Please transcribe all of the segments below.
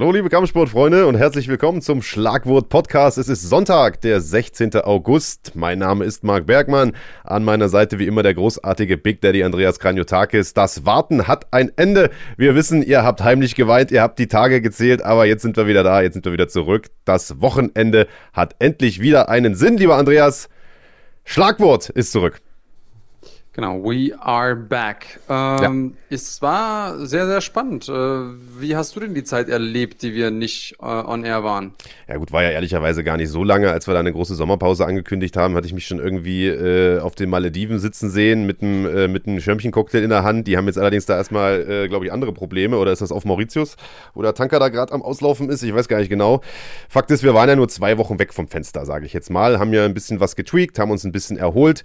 Hallo liebe Kampfsportfreunde und herzlich willkommen zum Schlagwort Podcast. Es ist Sonntag, der 16. August. Mein Name ist Marc Bergmann. An meiner Seite wie immer der großartige Big Daddy Andreas Kranjotakis. Das Warten hat ein Ende. Wir wissen, ihr habt heimlich geweint, ihr habt die Tage gezählt, aber jetzt sind wir wieder da, jetzt sind wir wieder zurück. Das Wochenende hat endlich wieder einen Sinn, lieber Andreas. Schlagwort ist zurück. Genau, we are back. Ähm, ja. Es war sehr, sehr spannend. Äh, wie hast du denn die Zeit erlebt, die wir nicht äh, on air waren? Ja gut, war ja ehrlicherweise gar nicht so lange. Als wir da eine große Sommerpause angekündigt haben, hatte ich mich schon irgendwie äh, auf den Malediven sitzen sehen mit einem, äh, mit einem Schirmchencocktail in der Hand. Die haben jetzt allerdings da erstmal, äh, glaube ich, andere Probleme. Oder ist das auf Mauritius, wo der Tanker da gerade am Auslaufen ist? Ich weiß gar nicht genau. Fakt ist, wir waren ja nur zwei Wochen weg vom Fenster, sage ich jetzt mal. Haben ja ein bisschen was getweakt, haben uns ein bisschen erholt.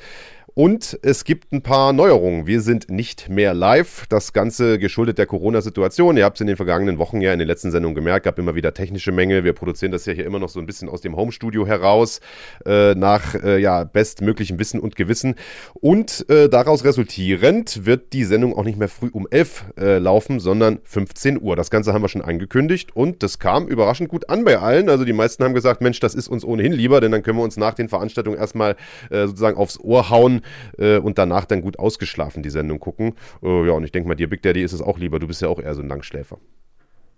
Und es gibt ein paar Neuerungen. Wir sind nicht mehr live. Das Ganze geschuldet der Corona-Situation. Ihr habt es in den vergangenen Wochen ja in den letzten Sendungen gemerkt, gab immer wieder technische Mängel. Wir produzieren das ja hier immer noch so ein bisschen aus dem Homestudio heraus, äh, nach äh, ja, bestmöglichem Wissen und Gewissen. Und äh, daraus resultierend wird die Sendung auch nicht mehr früh um 11 äh, laufen, sondern 15 Uhr. Das Ganze haben wir schon angekündigt und das kam überraschend gut an bei allen. Also die meisten haben gesagt, Mensch, das ist uns ohnehin lieber, denn dann können wir uns nach den Veranstaltungen erstmal äh, sozusagen aufs Ohr hauen äh, und danach dann gut ausgeschlafen die Sendung gucken. Äh, ja, und ich denke mal, dir, Big Daddy, ist es auch lieber. Du bist ja auch eher so ein Langschläfer.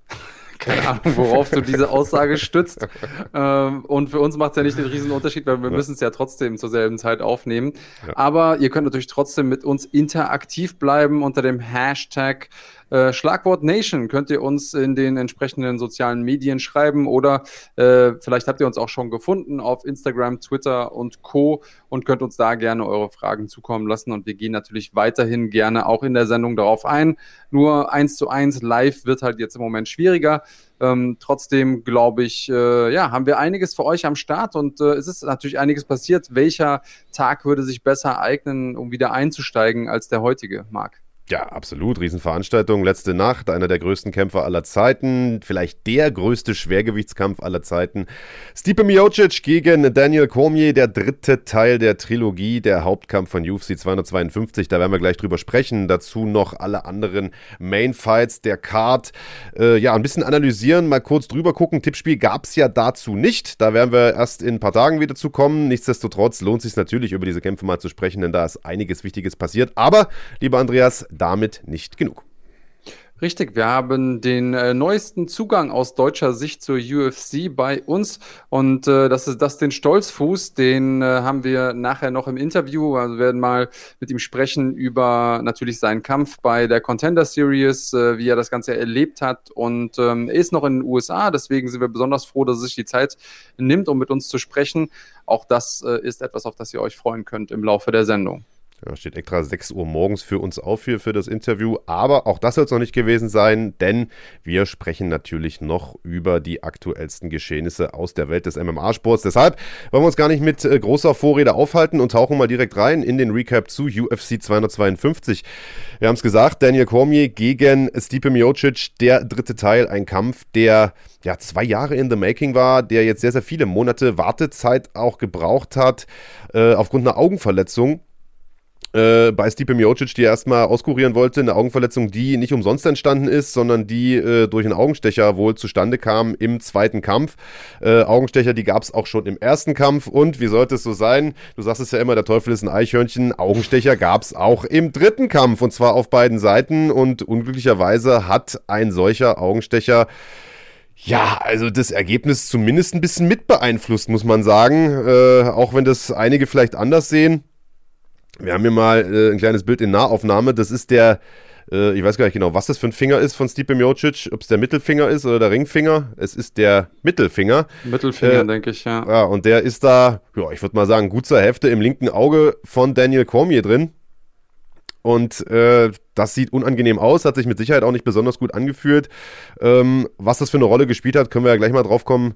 Keine Ahnung, worauf du diese Aussage stützt. Ähm, und für uns macht es ja nicht den riesen Unterschied, weil wir ja. müssen es ja trotzdem zur selben Zeit aufnehmen. Ja. Aber ihr könnt natürlich trotzdem mit uns interaktiv bleiben unter dem Hashtag äh, Schlagwort Nation könnt ihr uns in den entsprechenden sozialen Medien schreiben oder äh, vielleicht habt ihr uns auch schon gefunden auf Instagram, Twitter und Co. und könnt uns da gerne eure Fragen zukommen lassen und wir gehen natürlich weiterhin gerne auch in der Sendung darauf ein. Nur eins zu eins live wird halt jetzt im Moment schwieriger. Ähm, trotzdem glaube ich, äh, ja, haben wir einiges für euch am Start und äh, es ist natürlich einiges passiert. Welcher Tag würde sich besser eignen, um wieder einzusteigen als der heutige, Marc? Ja, absolut. Riesenveranstaltung. Letzte Nacht. Einer der größten Kämpfer aller Zeiten. Vielleicht der größte Schwergewichtskampf aller Zeiten. Stipe Miocic gegen Daniel Cormier. Der dritte Teil der Trilogie. Der Hauptkampf von UFC 252. Da werden wir gleich drüber sprechen. Dazu noch alle anderen Main Fights der Card. Äh, ja, ein bisschen analysieren. Mal kurz drüber gucken. Tippspiel gab es ja dazu nicht. Da werden wir erst in ein paar Tagen wieder zu kommen. Nichtsdestotrotz lohnt es sich natürlich, über diese Kämpfe mal zu sprechen, denn da ist einiges Wichtiges passiert. Aber, lieber Andreas, damit nicht genug. Richtig, wir haben den äh, neuesten Zugang aus deutscher Sicht zur UFC bei uns und äh, das ist das den Stolzfuß, den äh, haben wir nachher noch im Interview, also wir werden mal mit ihm sprechen über natürlich seinen Kampf bei der Contender Series, äh, wie er das Ganze erlebt hat und ähm, er ist noch in den USA, deswegen sind wir besonders froh, dass er sich die Zeit nimmt, um mit uns zu sprechen. Auch das äh, ist etwas, auf das ihr euch freuen könnt im Laufe der Sendung. Ja, steht extra 6 Uhr morgens für uns auf hier für das Interview. Aber auch das soll es noch nicht gewesen sein, denn wir sprechen natürlich noch über die aktuellsten Geschehnisse aus der Welt des MMA-Sports. Deshalb wollen wir uns gar nicht mit äh, großer Vorrede aufhalten und tauchen mal direkt rein in den Recap zu UFC 252. Wir haben es gesagt, Daniel Cormier gegen Stipe Miocic, der dritte Teil, ein Kampf, der ja zwei Jahre in the making war, der jetzt sehr, sehr viele Monate Wartezeit auch gebraucht hat, äh, aufgrund einer Augenverletzung äh, bei Stipe Miocic, die er erstmal auskurieren wollte, eine Augenverletzung, die nicht umsonst entstanden ist, sondern die äh, durch einen Augenstecher wohl zustande kam im zweiten Kampf. Äh, Augenstecher, die gab es auch schon im ersten Kampf und wie sollte es so sein? Du sagst es ja immer, der Teufel ist ein Eichhörnchen. Augenstecher gab es auch im dritten Kampf und zwar auf beiden Seiten und unglücklicherweise hat ein solcher Augenstecher ja, also das Ergebnis zumindest ein bisschen mit beeinflusst, muss man sagen. Äh, auch wenn das einige vielleicht anders sehen. Wir haben hier mal äh, ein kleines Bild in Nahaufnahme. Das ist der, äh, ich weiß gar nicht genau, was das für ein Finger ist von Stipe Miocic, ob es der Mittelfinger ist oder der Ringfinger. Es ist der Mittelfinger. Mittelfinger, äh, denke ich, ja. Ja, und der ist da, ja, ich würde mal sagen, gut zur Hälfte im linken Auge von Daniel Cormier drin. Und äh, das sieht unangenehm aus, hat sich mit Sicherheit auch nicht besonders gut angefühlt. Ähm, was das für eine Rolle gespielt hat, können wir ja gleich mal drauf kommen.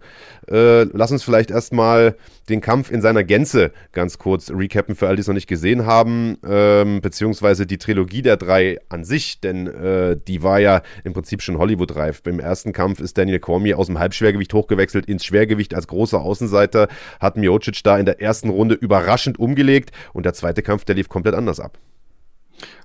Äh, lass uns vielleicht erstmal den Kampf in seiner Gänze ganz kurz recappen für all die es noch nicht gesehen haben, ähm, beziehungsweise die Trilogie der drei an sich, denn äh, die war ja im Prinzip schon Hollywood-reif. Beim ersten Kampf ist Daniel Cormier aus dem Halbschwergewicht hochgewechselt ins Schwergewicht als großer Außenseiter, hat Miocic da in der ersten Runde überraschend umgelegt und der zweite Kampf, der lief komplett anders ab.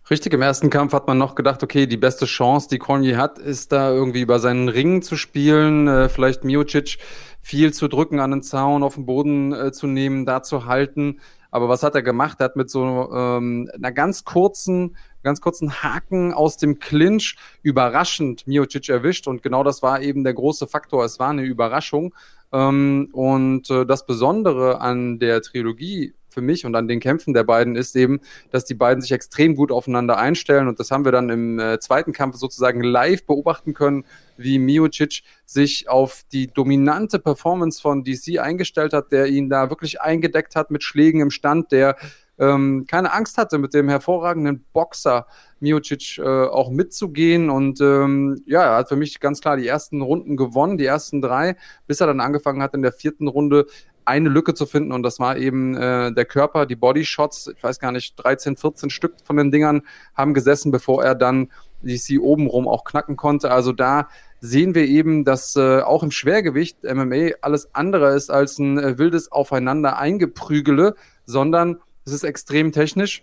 Richtig, im ersten Kampf hat man noch gedacht, okay, die beste Chance, die Cormier hat, ist da irgendwie über seinen Ring zu spielen, äh, vielleicht Miocic viel zu drücken, an den Zaun auf den Boden äh, zu nehmen, da zu halten. Aber was hat er gemacht? Er hat mit so ähm, einer ganz kurzen, ganz kurzen Haken aus dem Clinch überraschend Miocic erwischt. Und genau das war eben der große Faktor. Es war eine Überraschung. Ähm, und äh, das Besondere an der Trilogie für mich und an den Kämpfen der beiden ist eben, dass die beiden sich extrem gut aufeinander einstellen und das haben wir dann im äh, zweiten Kampf sozusagen live beobachten können, wie Miocic sich auf die dominante Performance von DC eingestellt hat, der ihn da wirklich eingedeckt hat mit Schlägen im Stand, der ähm, keine Angst hatte, mit dem hervorragenden Boxer Miocic äh, auch mitzugehen. Und ähm, ja, er hat für mich ganz klar die ersten Runden gewonnen, die ersten drei, bis er dann angefangen hat, in der vierten Runde eine Lücke zu finden und das war eben äh, der Körper, die Bodyshots, ich weiß gar nicht, 13, 14 Stück von den Dingern haben gesessen, bevor er dann DC obenrum auch knacken konnte. Also da sehen wir eben, dass äh, auch im Schwergewicht MMA alles andere ist als ein äh, wildes Aufeinander eingeprügele, sondern es ist extrem technisch.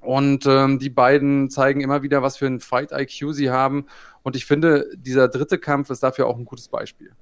Und ähm, die beiden zeigen immer wieder, was für ein Fight IQ sie haben. Und ich finde, dieser dritte Kampf ist dafür auch ein gutes Beispiel.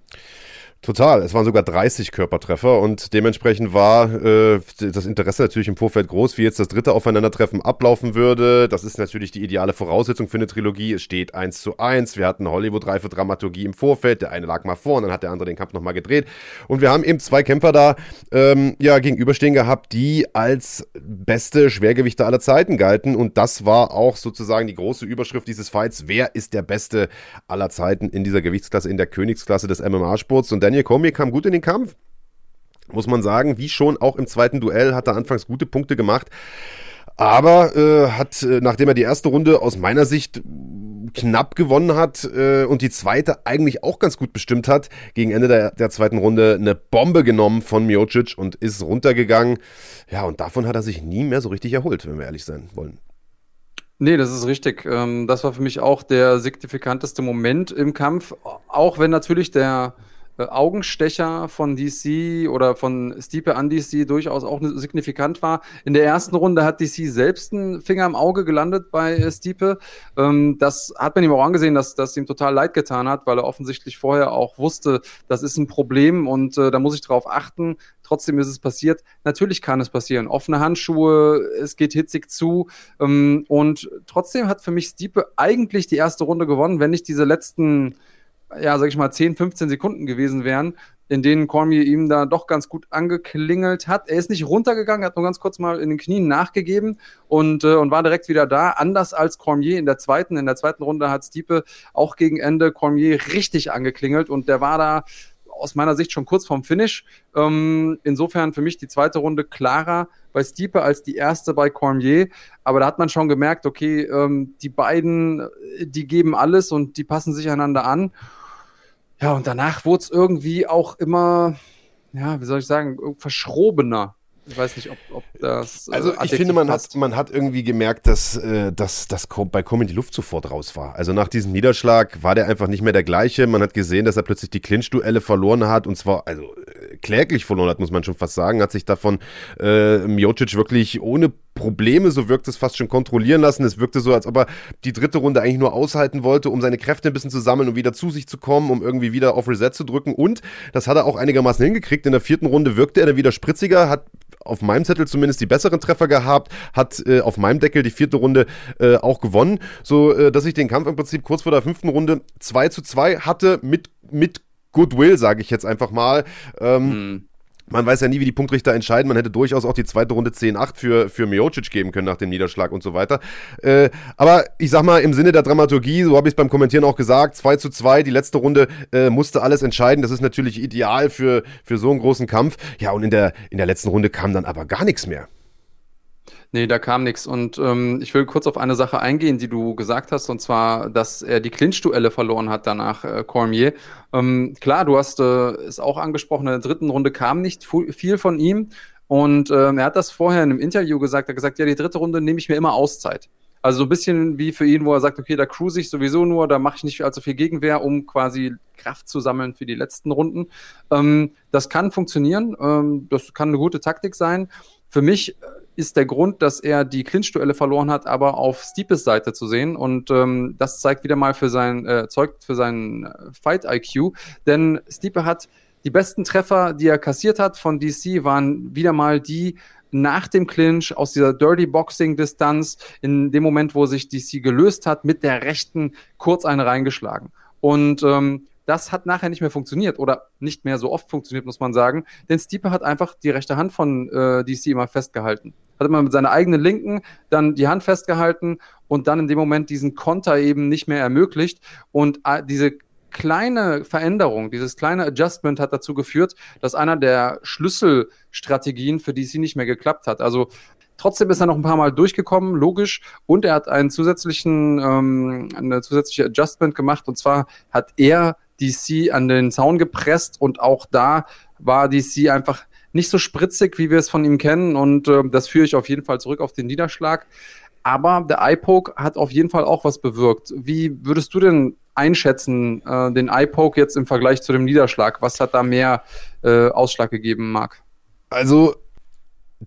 Total. Es waren sogar 30 Körpertreffer und dementsprechend war äh, das Interesse natürlich im Vorfeld groß, wie jetzt das dritte Aufeinandertreffen ablaufen würde. Das ist natürlich die ideale Voraussetzung für eine Trilogie. Es steht 1 zu 1. Wir hatten Hollywood-reife Dramaturgie im Vorfeld. Der eine lag mal vor und dann hat der andere den Kampf nochmal gedreht. Und wir haben eben zwei Kämpfer da ähm, ja, gegenüberstehen gehabt, die als beste Schwergewichte aller Zeiten galten. Und das war auch sozusagen die große Überschrift dieses Fights. Wer ist der Beste aller Zeiten in dieser Gewichtsklasse, in der Königsklasse des MMA-Sports? Und Daniel Cormier kam gut in den Kampf. Muss man sagen, wie schon auch im zweiten Duell hat er anfangs gute Punkte gemacht. Aber äh, hat, äh, nachdem er die erste Runde aus meiner Sicht knapp gewonnen hat äh, und die zweite eigentlich auch ganz gut bestimmt hat, gegen Ende der, der zweiten Runde eine Bombe genommen von Miocic und ist runtergegangen. Ja, und davon hat er sich nie mehr so richtig erholt, wenn wir ehrlich sein wollen. Nee, das ist richtig. Ähm, das war für mich auch der signifikanteste Moment im Kampf, auch wenn natürlich der Augenstecher von DC oder von Stipe an DC durchaus auch signifikant war. In der ersten Runde hat DC selbst einen Finger im Auge gelandet bei äh, Stipe. Ähm, das hat man ihm auch angesehen, dass das ihm total leid getan hat, weil er offensichtlich vorher auch wusste, das ist ein Problem und äh, da muss ich drauf achten. Trotzdem ist es passiert. Natürlich kann es passieren. Offene Handschuhe, es geht hitzig zu. Ähm, und trotzdem hat für mich Stipe eigentlich die erste Runde gewonnen, wenn nicht diese letzten ja, sag ich mal, 10, 15 Sekunden gewesen wären, in denen Cormier ihm da doch ganz gut angeklingelt hat. Er ist nicht runtergegangen, hat nur ganz kurz mal in den Knien nachgegeben und, äh, und war direkt wieder da. Anders als Cormier in der zweiten. In der zweiten Runde hat Stiepe auch gegen Ende Cormier richtig angeklingelt und der war da aus meiner Sicht schon kurz vorm Finish. Ähm, insofern für mich die zweite Runde klarer bei Stiepe als die erste bei Cormier. Aber da hat man schon gemerkt, okay, ähm, die beiden, die geben alles und die passen sich einander an. Ja, und danach wurde es irgendwie auch immer, ja, wie soll ich sagen, verschrobener. Ich weiß nicht, ob, ob das. Äh, also ich finde, man hat, man hat irgendwie gemerkt, dass, äh, dass, dass bei Coleman die Luft sofort raus war. Also nach diesem Niederschlag war der einfach nicht mehr der gleiche. Man hat gesehen, dass er plötzlich die Clinch-Duelle verloren hat und zwar also äh, kläglich verloren hat, muss man schon fast sagen. Hat sich davon äh, Miocic wirklich ohne Probleme, so wirkt es fast schon kontrollieren lassen. Es wirkte so, als ob er die dritte Runde eigentlich nur aushalten wollte, um seine Kräfte ein bisschen zu sammeln und wieder zu sich zu kommen, um irgendwie wieder auf Reset zu drücken. Und das hat er auch einigermaßen hingekriegt. In der vierten Runde wirkte er dann wieder spritziger, hat auf meinem Zettel zumindest die besseren Treffer gehabt, hat äh, auf meinem Deckel die vierte Runde äh, auch gewonnen, so äh, dass ich den Kampf im Prinzip kurz vor der fünften Runde 2 zu 2 hatte mit, mit Goodwill, sage ich jetzt einfach mal. Ähm, hm. Man weiß ja nie, wie die Punktrichter entscheiden. Man hätte durchaus auch die zweite Runde 10-8 für, für Miocic geben können nach dem Niederschlag und so weiter. Äh, aber ich sag mal, im Sinne der Dramaturgie, so habe ich es beim Kommentieren auch gesagt, 2 zu 2, die letzte Runde äh, musste alles entscheiden. Das ist natürlich ideal für, für so einen großen Kampf. Ja, und in der, in der letzten Runde kam dann aber gar nichts mehr. Nee, da kam nichts. Und ähm, ich will kurz auf eine Sache eingehen, die du gesagt hast, und zwar, dass er die Clinch-Duelle verloren hat danach, äh, Cormier. Ähm, klar, du hast äh, es auch angesprochen, in der dritten Runde kam nicht viel von ihm. Und ähm, er hat das vorher in einem Interview gesagt, er hat gesagt, ja, die dritte Runde nehme ich mir immer Auszeit. Also so ein bisschen wie für ihn, wo er sagt, okay, da cruise ich sowieso nur, da mache ich nicht allzu viel Gegenwehr, um quasi Kraft zu sammeln für die letzten Runden. Ähm, das kann funktionieren, ähm, das kann eine gute Taktik sein. Für mich äh, ist der Grund, dass er die Clinch-Duelle verloren hat, aber auf Steepes Seite zu sehen. Und ähm, das zeigt wieder mal für sein, äh, zeugt für seinen Fight-IQ. Denn Stiepe hat die besten Treffer, die er kassiert hat von DC, waren wieder mal die nach dem Clinch aus dieser Dirty Boxing Distanz in dem Moment, wo sich DC gelöst hat, mit der rechten kurz eine reingeschlagen. Und ähm, das hat nachher nicht mehr funktioniert oder nicht mehr so oft funktioniert, muss man sagen. Denn Stipe hat einfach die rechte Hand von äh, DC immer festgehalten. Hat immer mit seiner eigenen Linken dann die Hand festgehalten und dann in dem Moment diesen Konter eben nicht mehr ermöglicht. Und äh, diese kleine Veränderung, dieses kleine Adjustment hat dazu geführt, dass einer der Schlüsselstrategien für DC nicht mehr geklappt hat. Also Trotzdem ist er noch ein paar Mal durchgekommen, logisch, und er hat einen zusätzlichen, ähm, eine zusätzliche Adjustment gemacht. Und zwar hat er DC an den Zaun gepresst und auch da war DC einfach nicht so spritzig, wie wir es von ihm kennen. Und äh, das führe ich auf jeden Fall zurück auf den Niederschlag. Aber der iPoke hat auf jeden Fall auch was bewirkt. Wie würdest du denn einschätzen, äh, den iPoke jetzt im Vergleich zu dem Niederschlag? Was hat da mehr äh, Ausschlag gegeben, Marc? Also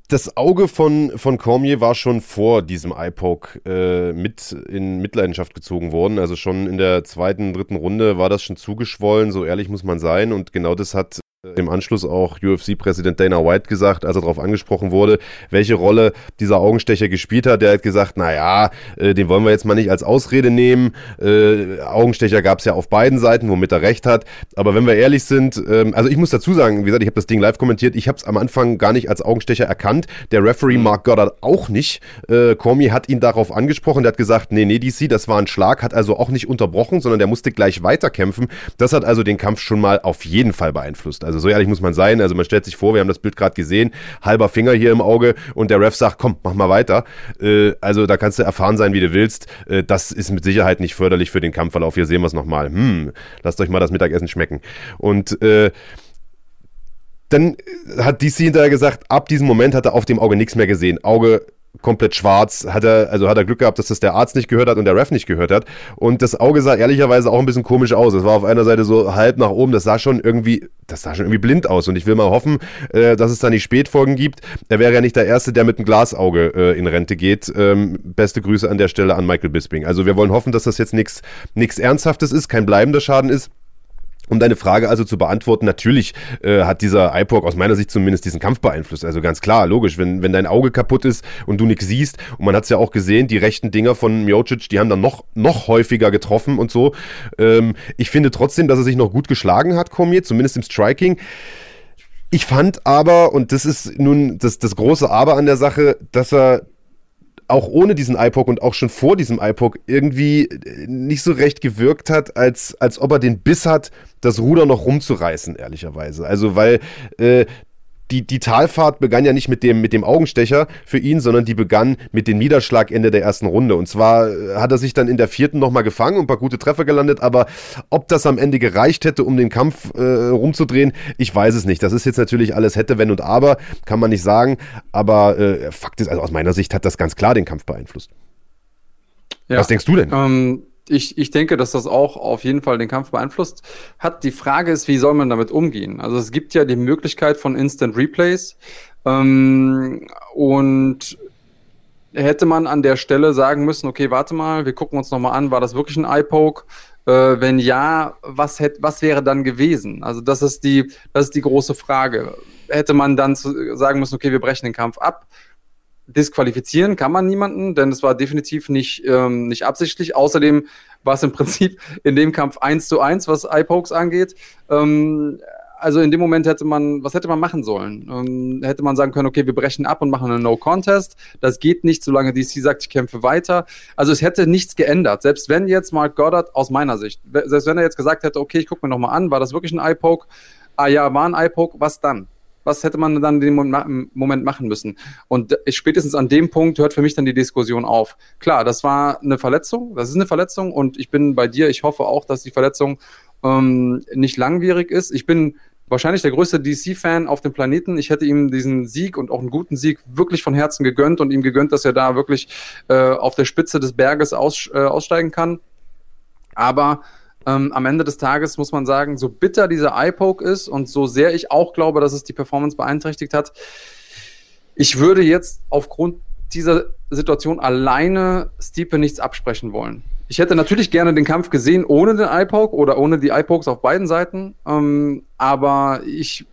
das Auge von, von Cormier war schon vor diesem iPoke äh, mit in Mitleidenschaft gezogen worden. Also schon in der zweiten, dritten Runde war das schon zugeschwollen, so ehrlich muss man sein. Und genau das hat im Anschluss auch UFC-Präsident Dana White gesagt, als er darauf angesprochen wurde, welche Rolle dieser Augenstecher gespielt hat. Der hat gesagt, naja, äh, den wollen wir jetzt mal nicht als Ausrede nehmen. Äh, Augenstecher gab es ja auf beiden Seiten, womit er recht hat. Aber wenn wir ehrlich sind, ähm, also ich muss dazu sagen, wie gesagt, ich habe das Ding live kommentiert, ich habe es am Anfang gar nicht als Augenstecher erkannt. Der Referee mhm. Mark Goddard auch nicht. Äh, Cormier hat ihn darauf angesprochen, der hat gesagt, nee, nee, DC, das war ein Schlag, hat also auch nicht unterbrochen, sondern der musste gleich weiterkämpfen. Das hat also den Kampf schon mal auf jeden Fall beeinflusst. Also so ehrlich muss man sein. Also man stellt sich vor, wir haben das Bild gerade gesehen, halber Finger hier im Auge und der Ref sagt, komm, mach mal weiter. Äh, also da kannst du erfahren sein, wie du willst. Äh, das ist mit Sicherheit nicht förderlich für den Kampfverlauf. Hier sehen wir es nochmal. Hm, lasst euch mal das Mittagessen schmecken. Und äh, dann hat DC hinterher gesagt, ab diesem Moment hat er auf dem Auge nichts mehr gesehen. Auge komplett schwarz. Hat er, also hat er Glück gehabt, dass das der Arzt nicht gehört hat und der Ref nicht gehört hat. Und das Auge sah ehrlicherweise auch ein bisschen komisch aus. Es war auf einer Seite so halb nach oben. Das sah schon irgendwie, das sah schon irgendwie blind aus. Und ich will mal hoffen, äh, dass es da nicht Spätfolgen gibt. Er wäre ja nicht der Erste, der mit einem Glasauge äh, in Rente geht. Ähm, beste Grüße an der Stelle an Michael Bisping. Also wir wollen hoffen, dass das jetzt nichts Ernsthaftes ist, kein bleibender Schaden ist. Um deine Frage also zu beantworten, natürlich äh, hat dieser iPoke aus meiner Sicht zumindest diesen Kampf beeinflusst. Also ganz klar, logisch, wenn, wenn dein Auge kaputt ist und du nichts siehst, und man hat es ja auch gesehen, die rechten Dinger von Miocic, die haben dann noch, noch häufiger getroffen und so. Ähm, ich finde trotzdem, dass er sich noch gut geschlagen hat, Cormier, zumindest im Striking. Ich fand aber, und das ist nun das, das große Aber an der Sache, dass er auch ohne diesen iPod und auch schon vor diesem iPod irgendwie nicht so recht gewirkt hat, als, als ob er den Biss hat, das Ruder noch rumzureißen, ehrlicherweise. Also, weil äh, die, die Talfahrt begann ja nicht mit dem, mit dem Augenstecher für ihn, sondern die begann mit dem Niederschlag Ende der ersten Runde. Und zwar äh, hat er sich dann in der vierten nochmal gefangen und ein paar gute Treffer gelandet, aber ob das am Ende gereicht hätte, um den Kampf äh, rumzudrehen, ich weiß es nicht. Das ist jetzt natürlich alles hätte, wenn und aber, kann man nicht sagen. Aber äh, Fakt ist, also aus meiner Sicht hat das ganz klar den Kampf beeinflusst. Ja. Was denkst du denn? Ähm ich, ich denke, dass das auch auf jeden Fall den Kampf beeinflusst hat. Die Frage ist, wie soll man damit umgehen? Also es gibt ja die Möglichkeit von Instant Replays ähm, und hätte man an der Stelle sagen müssen, okay, warte mal, wir gucken uns nochmal an, war das wirklich ein Eye-Poke? Äh, wenn ja, was, hätte, was wäre dann gewesen? Also das ist die, das ist die große Frage. Hätte man dann zu, sagen müssen, okay, wir brechen den Kampf ab? Disqualifizieren kann man niemanden, denn es war definitiv nicht, ähm, nicht absichtlich. Außerdem war es im Prinzip in dem Kampf 1 zu 1, was Eye-Pokes angeht. Ähm, also in dem Moment hätte man, was hätte man machen sollen? Ähm, hätte man sagen können, okay, wir brechen ab und machen einen No-Contest. Das geht nicht, solange DC sagt, ich kämpfe weiter. Also es hätte nichts geändert. Selbst wenn jetzt Mark Goddard, aus meiner Sicht, selbst wenn er jetzt gesagt hätte, okay, ich gucke mir nochmal an, war das wirklich ein Eye-Poke? Ah ja, war ein Eye-Poke, was dann? Was hätte man dann in dem Moment machen müssen? Und spätestens an dem Punkt hört für mich dann die Diskussion auf. Klar, das war eine Verletzung, das ist eine Verletzung und ich bin bei dir, ich hoffe auch, dass die Verletzung ähm, nicht langwierig ist. Ich bin wahrscheinlich der größte DC-Fan auf dem Planeten. Ich hätte ihm diesen Sieg und auch einen guten Sieg wirklich von Herzen gegönnt und ihm gegönnt, dass er da wirklich äh, auf der Spitze des Berges aus, äh, aussteigen kann. Aber ähm, am Ende des Tages muss man sagen, so bitter dieser Eye-Poke ist und so sehr ich auch glaube, dass es die Performance beeinträchtigt hat, Ich würde jetzt aufgrund dieser Situation alleine Stipe nichts absprechen wollen. Ich hätte natürlich gerne den Kampf gesehen ohne den iPoke oder ohne die iPokes auf beiden Seiten. Ähm, aber ich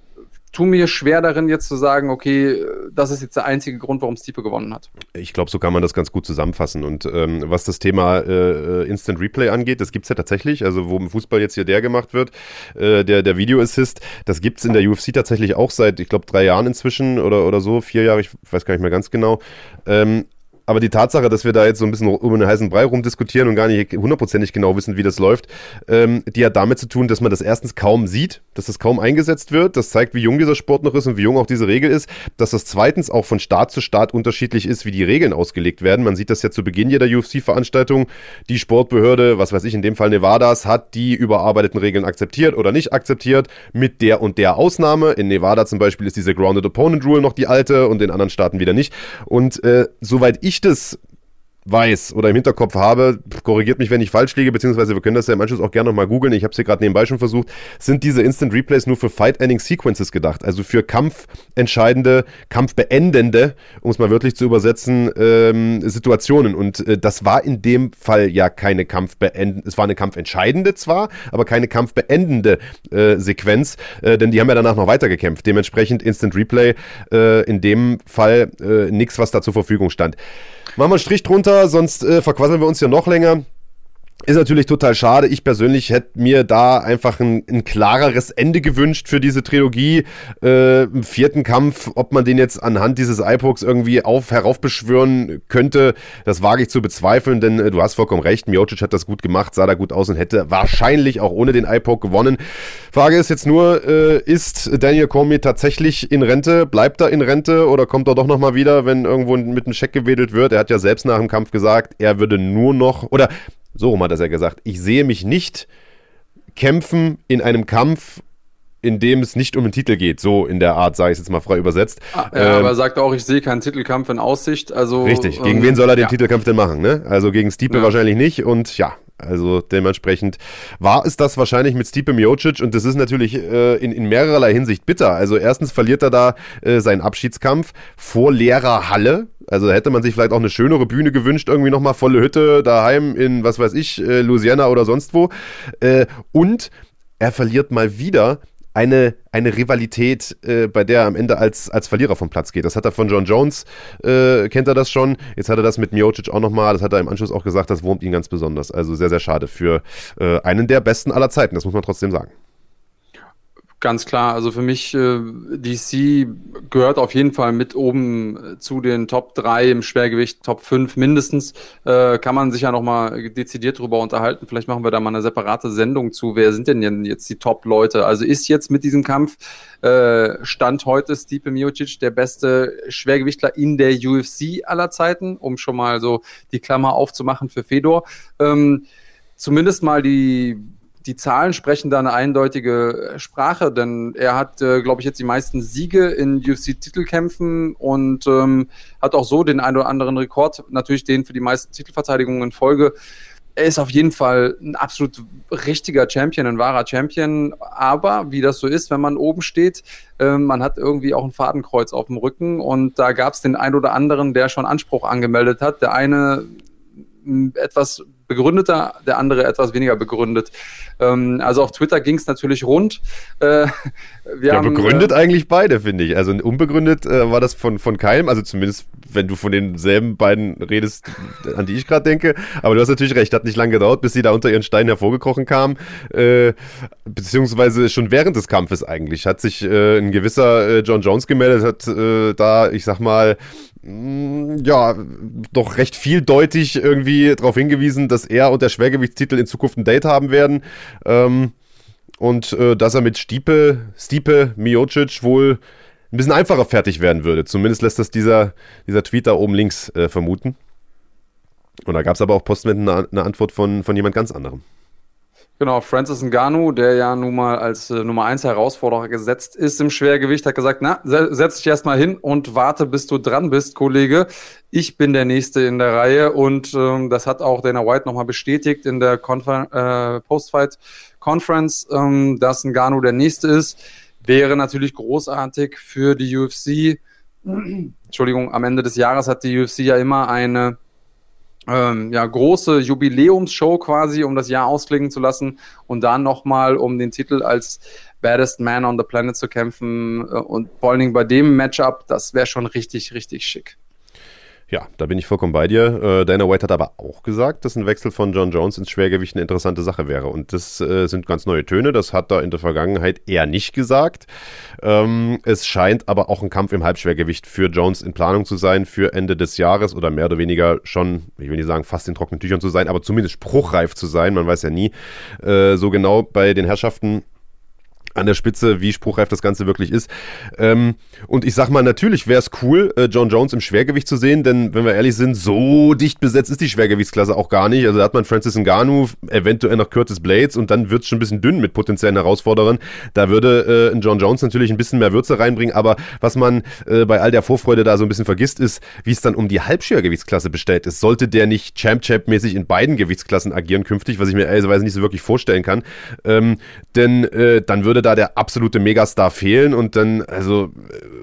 tue mir schwer darin, jetzt zu sagen, okay, das ist jetzt der einzige Grund, warum Stipe gewonnen hat. Ich glaube, so kann man das ganz gut zusammenfassen. Und ähm, was das Thema äh, Instant Replay angeht, das gibt es ja tatsächlich. Also, wo im Fußball jetzt hier der gemacht wird, äh, der, der Video Assist, das gibt es in der UFC tatsächlich auch seit, ich glaube, drei Jahren inzwischen oder, oder so, vier Jahre, ich weiß gar nicht mehr ganz genau. Ähm, aber die Tatsache, dass wir da jetzt so ein bisschen um einen heißen Brei rumdiskutieren und gar nicht hundertprozentig genau wissen, wie das läuft, ähm, die hat damit zu tun, dass man das erstens kaum sieht, dass das kaum eingesetzt wird. Das zeigt, wie jung dieser Sport noch ist und wie jung auch diese Regel ist. Dass das zweitens auch von Staat zu Staat unterschiedlich ist, wie die Regeln ausgelegt werden. Man sieht das ja zu Beginn jeder UFC-Veranstaltung. Die Sportbehörde, was weiß ich, in dem Fall Nevadas, hat die überarbeiteten Regeln akzeptiert oder nicht akzeptiert, mit der und der Ausnahme. In Nevada zum Beispiel ist diese Grounded Opponent Rule noch die alte und in anderen Staaten wieder nicht. Und äh, soweit ich ich das weiß oder im Hinterkopf habe, korrigiert mich, wenn ich falsch liege, beziehungsweise wir können das ja im Anschluss auch gerne nochmal googeln, ich habe es hier gerade nebenbei schon versucht, sind diese Instant Replays nur für Fight-Ending-Sequences gedacht, also für kampfentscheidende, kampfbeendende, um es mal wörtlich zu übersetzen, ähm, Situationen. Und äh, das war in dem Fall ja keine kampfbeendende, es war eine kampfentscheidende zwar, aber keine kampfbeendende äh, Sequenz, äh, denn die haben ja danach noch weitergekämpft, dementsprechend Instant Replay äh, in dem Fall äh, nichts, was da zur Verfügung stand. Machen wir einen Strich drunter, sonst äh, verquasseln wir uns hier noch länger. Ist natürlich total schade. Ich persönlich hätte mir da einfach ein, ein klareres Ende gewünscht für diese Trilogie. Äh, Im vierten Kampf, ob man den jetzt anhand dieses iPoks irgendwie auf, heraufbeschwören könnte, das wage ich zu bezweifeln, denn äh, du hast vollkommen recht. Miocic hat das gut gemacht, sah da gut aus und hätte wahrscheinlich auch ohne den iPoke gewonnen. Frage ist jetzt nur, äh, ist Daniel Cormier tatsächlich in Rente? Bleibt er in Rente oder kommt er doch nochmal wieder, wenn irgendwo mit einem Scheck gewedelt wird? Er hat ja selbst nach dem Kampf gesagt, er würde nur noch, oder so rum hat er ja gesagt, ich sehe mich nicht kämpfen in einem Kampf, in dem es nicht um den Titel geht. So in der Art, sage ich jetzt mal frei übersetzt. Ah, ja, ähm, aber er sagt auch, ich sehe keinen Titelkampf in Aussicht. Also, richtig, gegen ähm, wen soll er den ja. Titelkampf denn machen? Ne? Also gegen Stipe ja. wahrscheinlich nicht und ja, also dementsprechend war es das wahrscheinlich mit Stipe Miocic und das ist natürlich äh, in, in mehrerlei Hinsicht bitter. Also erstens verliert er da äh, seinen Abschiedskampf vor leerer Halle. Also hätte man sich vielleicht auch eine schönere Bühne gewünscht, irgendwie nochmal volle Hütte daheim in, was weiß ich, äh, Louisiana oder sonst wo. Äh, und er verliert mal wieder eine, eine Rivalität, äh, bei der er am Ende als, als Verlierer vom Platz geht. Das hat er von John Jones, äh, kennt er das schon. Jetzt hat er das mit Miocic auch nochmal, das hat er im Anschluss auch gesagt, das wurmt ihn ganz besonders. Also sehr, sehr schade für äh, einen der besten aller Zeiten, das muss man trotzdem sagen. Ganz klar, also für mich, äh, DC gehört auf jeden Fall mit oben äh, zu den Top 3 im Schwergewicht, Top 5 mindestens. Äh, kann man sich ja nochmal dezidiert drüber unterhalten. Vielleicht machen wir da mal eine separate Sendung zu. Wer sind denn jetzt die Top-Leute? Also ist jetzt mit diesem Kampf äh, Stand heute Stipe Miocic der beste Schwergewichtler in der UFC aller Zeiten, um schon mal so die Klammer aufzumachen für Fedor. Ähm, zumindest mal die die Zahlen sprechen da eine eindeutige Sprache, denn er hat, äh, glaube ich, jetzt die meisten Siege in UFC-Titelkämpfen und ähm, hat auch so den einen oder anderen Rekord, natürlich den für die meisten Titelverteidigungen in Folge. Er ist auf jeden Fall ein absolut richtiger Champion, ein wahrer Champion. Aber wie das so ist, wenn man oben steht, äh, man hat irgendwie auch ein Fadenkreuz auf dem Rücken und da gab es den einen oder anderen, der schon Anspruch angemeldet hat. Der eine etwas begründeter, der andere etwas weniger begründet. Ähm, also auf Twitter ging es natürlich rund. Äh, ja, haben, begründet äh, eigentlich beide, finde ich. Also unbegründet äh, war das von, von keinem, also zumindest wenn du von denselben beiden redest, an die ich gerade denke. Aber du hast natürlich recht, hat nicht lange gedauert, bis sie da unter ihren Steinen hervorgekrochen kamen. Äh, beziehungsweise schon während des Kampfes eigentlich hat sich äh, ein gewisser äh, John Jones gemeldet, hat da, ich sag mal, ja, doch recht vieldeutig irgendwie darauf hingewiesen, dass er und der Schwergewichtstitel in Zukunft ein Date haben werden. Ähm, und äh, dass er mit Stipe, Stipe Miocic wohl ein bisschen einfacher fertig werden würde. Zumindest lässt das dieser, dieser Tweet da oben links äh, vermuten. Und da gab es aber auch postwendend eine, eine Antwort von, von jemand ganz anderem. Genau, Francis Ngannou, der ja nun mal als äh, Nummer 1 Herausforderer gesetzt ist im Schwergewicht, hat gesagt, na, setz dich erstmal hin und warte, bis du dran bist, Kollege. Ich bin der Nächste in der Reihe und ähm, das hat auch Dana White nochmal bestätigt in der Confer äh, Postfight Conference, ähm, dass Ngannou der Nächste ist. Wäre natürlich großartig für die UFC Entschuldigung, am Ende des Jahres hat die UFC ja immer eine ähm, ja, große Jubiläumsshow quasi, um das Jahr ausklingen zu lassen und dann nochmal um den Titel als Baddest Man on the Planet zu kämpfen äh, und vor allen Dingen bei dem Matchup, das wäre schon richtig, richtig schick. Ja, da bin ich vollkommen bei dir. Äh, Dana White hat aber auch gesagt, dass ein Wechsel von John Jones ins Schwergewicht eine interessante Sache wäre. Und das äh, sind ganz neue Töne. Das hat er in der Vergangenheit eher nicht gesagt. Ähm, es scheint aber auch ein Kampf im Halbschwergewicht für Jones in Planung zu sein für Ende des Jahres oder mehr oder weniger schon, ich will nicht sagen, fast in trockenen Tüchern zu sein, aber zumindest spruchreif zu sein. Man weiß ja nie äh, so genau bei den Herrschaften an der Spitze, wie spruchreif das Ganze wirklich ist. Ähm, und ich sag mal, natürlich wäre es cool, äh, John Jones im Schwergewicht zu sehen, denn wenn wir ehrlich sind, so dicht besetzt ist die Schwergewichtsklasse auch gar nicht. Also da hat man Francis Ngannou, eventuell noch Curtis Blades und dann wird es schon ein bisschen dünn mit potenziellen Herausforderern. Da würde äh, John Jones natürlich ein bisschen mehr Würze reinbringen, aber was man äh, bei all der Vorfreude da so ein bisschen vergisst, ist, wie es dann um die Halbschwergewichtsklasse bestellt ist. Sollte der nicht Champ-Champ-mäßig in beiden Gewichtsklassen agieren künftig, was ich mir ehrlicherweise nicht so wirklich vorstellen kann, ähm, denn äh, dann würde da der absolute Megastar fehlen und dann, also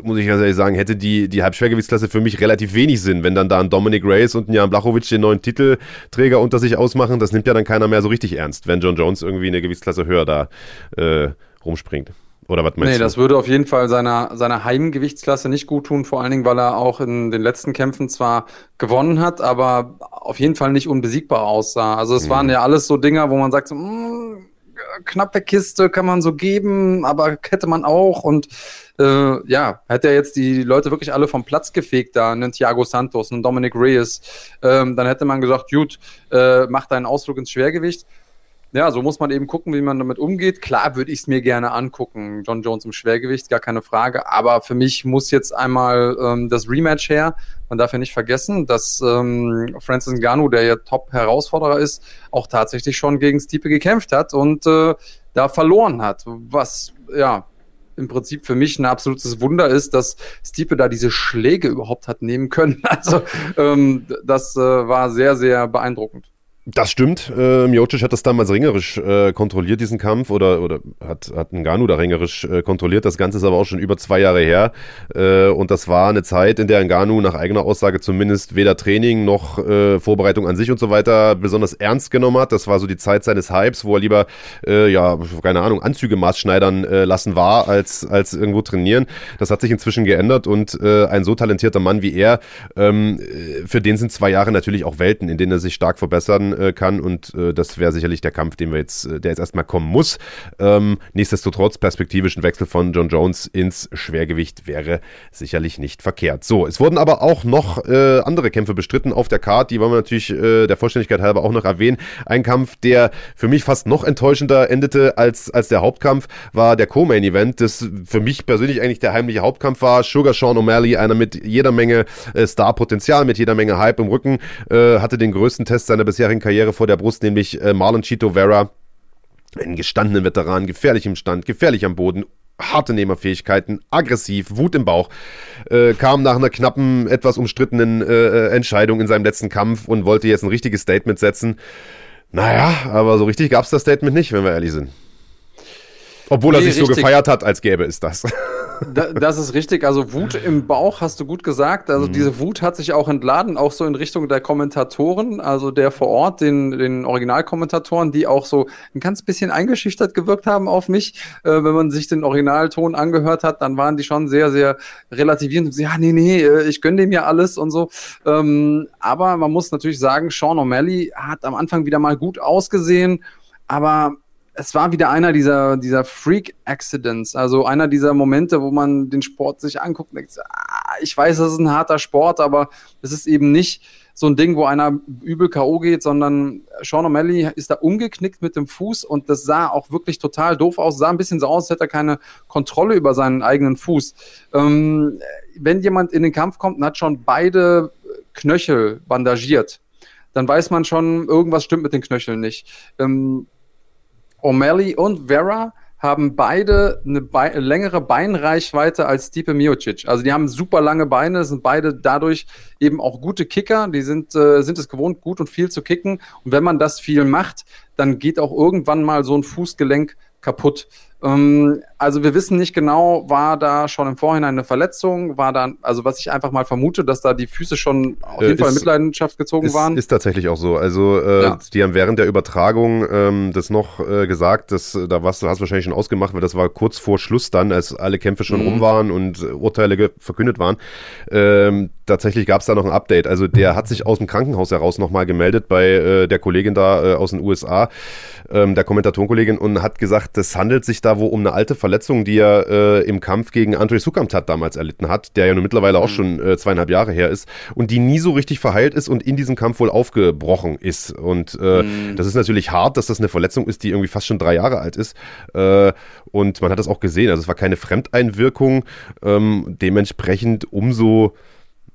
muss ich ganz ehrlich sagen, hätte die, die Halbschwergewichtsklasse für mich relativ wenig Sinn, wenn dann da ein Dominic Reyes und ein Jan Blachowicz den neuen Titelträger unter sich ausmachen. Das nimmt ja dann keiner mehr so richtig ernst, wenn John Jones irgendwie eine Gewichtsklasse höher da äh, rumspringt. Oder was meinst nee, du? Nee, das würde auf jeden Fall seiner, seiner Heimgewichtsklasse nicht gut tun, vor allen Dingen, weil er auch in den letzten Kämpfen zwar gewonnen hat, aber auf jeden Fall nicht unbesiegbar aussah. Also es mhm. waren ja alles so Dinger, wo man sagt, so, mh, mm, knappe Kiste kann man so geben, aber hätte man auch. Und äh, ja, hätte er jetzt die Leute wirklich alle vom Platz gefegt, da einen Thiago Santos, einen Dominic Reyes, ähm, dann hätte man gesagt, gut, äh, mach deinen Ausflug ins Schwergewicht ja, so muss man eben gucken, wie man damit umgeht. Klar würde ich es mir gerne angucken, John Jones im Schwergewicht, gar keine Frage. Aber für mich muss jetzt einmal ähm, das Rematch her. Man darf ja nicht vergessen, dass ähm, Francis Ngannou, der ja Top-Herausforderer ist, auch tatsächlich schon gegen Stipe gekämpft hat und äh, da verloren hat. Was, ja, im Prinzip für mich ein absolutes Wunder ist, dass Stipe da diese Schläge überhaupt hat nehmen können. Also ähm, das äh, war sehr, sehr beeindruckend. Das stimmt. Äh, Miocic hat das damals ringerisch äh, kontrolliert, diesen Kampf, oder, oder hat, hat Ngannou da ringerisch äh, kontrolliert. Das Ganze ist aber auch schon über zwei Jahre her. Äh, und das war eine Zeit, in der Ngannou nach eigener Aussage zumindest weder Training noch äh, Vorbereitung an sich und so weiter besonders ernst genommen hat. Das war so die Zeit seines Hypes, wo er lieber, äh, ja, keine Ahnung, Anzüge maßschneidern äh, lassen war, als, als irgendwo trainieren. Das hat sich inzwischen geändert und äh, ein so talentierter Mann wie er, ähm, äh, für den sind zwei Jahre natürlich auch Welten, in denen er sich stark verbessern äh, kann. Und äh, das wäre sicherlich der Kampf, den wir jetzt, äh, der jetzt erstmal kommen muss. Ähm, nichtsdestotrotz, perspektivisch ein Wechsel von John Jones ins Schwergewicht wäre sicherlich nicht verkehrt. So, es wurden aber auch noch äh, andere Kämpfe bestritten auf der Card. Die wollen wir natürlich äh, der Vollständigkeit halber auch noch erwähnen. Ein Kampf, der für mich fast noch enttäuschender endete als, als der Hauptkampf, war der Co-Main-Event. Das für mich persönlich eigentlich der heimliche Hauptkampf war. Sugar Sean O'Malley, einer mit jeder Menge äh, Star-Potenzial, mit jeder Menge Hype im Rücken, hatte den größten Test seiner bisherigen Karriere vor der Brust, nämlich äh, Marlon Chito Vera. Einen gestandenen Veteran, gefährlich im Stand, gefährlich am Boden, harte Nehmerfähigkeiten, aggressiv, Wut im Bauch, äh, kam nach einer knappen, etwas umstrittenen äh, äh, Entscheidung in seinem letzten Kampf und wollte jetzt ein richtiges Statement setzen. Naja, aber so richtig gab es das Statement nicht, wenn wir ehrlich sind. Obwohl nee, er sich richtig. so gefeiert hat, als gäbe es das. Da, das ist richtig. Also Wut im Bauch hast du gut gesagt. Also mhm. diese Wut hat sich auch entladen, auch so in Richtung der Kommentatoren, also der vor Ort, den, den Originalkommentatoren, die auch so ein ganz bisschen eingeschüchtert gewirkt haben auf mich. Äh, wenn man sich den Originalton angehört hat, dann waren die schon sehr, sehr relativierend. Ja, nee, nee, äh, ich gönne dem ja alles und so. Ähm, aber man muss natürlich sagen, Sean O'Malley hat am Anfang wieder mal gut ausgesehen, aber es war wieder einer dieser, dieser Freak-Accidents, also einer dieser Momente, wo man den Sport sich anguckt und denkt, ah, ich weiß, das ist ein harter Sport, aber es ist eben nicht so ein Ding, wo einer übel K.O. geht, sondern Sean O'Malley ist da umgeknickt mit dem Fuß und das sah auch wirklich total doof aus, sah ein bisschen so aus, als hätte er keine Kontrolle über seinen eigenen Fuß. Ähm, wenn jemand in den Kampf kommt und hat schon beide Knöchel bandagiert, dann weiß man schon, irgendwas stimmt mit den Knöcheln nicht. Ähm, O'Malley und Vera haben beide eine Be längere Beinreichweite als Stipe Miocic. Also die haben super lange Beine, sind beide dadurch eben auch gute Kicker. Die sind, äh, sind es gewohnt, gut und viel zu kicken. Und wenn man das viel macht, dann geht auch irgendwann mal so ein Fußgelenk kaputt. Ähm, also wir wissen nicht genau, war da schon im Vorhinein eine Verletzung, war dann, also was ich einfach mal vermute, dass da die Füße schon auf jeden äh, Fall in Mitleidenschaft gezogen ist, waren. Ist tatsächlich auch so. Also äh, ja. die haben während der Übertragung ähm, das noch äh, gesagt, dass da was, hast du wahrscheinlich schon ausgemacht, weil das war kurz vor Schluss dann, als alle Kämpfe schon mhm. rum waren und Urteile verkündet waren. Ähm, tatsächlich gab es da noch ein Update. Also der hat sich aus dem Krankenhaus heraus nochmal gemeldet bei äh, der Kollegin da äh, aus den USA, ähm, der Kommentatorenkollegin, und hat gesagt, das handelt sich da wohl um eine alte Verletzung, die er äh, im Kampf gegen Andrei Sukamtat damals erlitten hat, der ja nun mittlerweile auch mhm. schon äh, zweieinhalb Jahre her ist und die nie so richtig verheilt ist und in diesem Kampf wohl aufgebrochen ist. Und äh, mhm. das ist natürlich hart, dass das eine Verletzung ist, die irgendwie fast schon drei Jahre alt ist. Äh, und man hat das auch gesehen. Also es war keine Fremdeinwirkung. Ähm, dementsprechend umso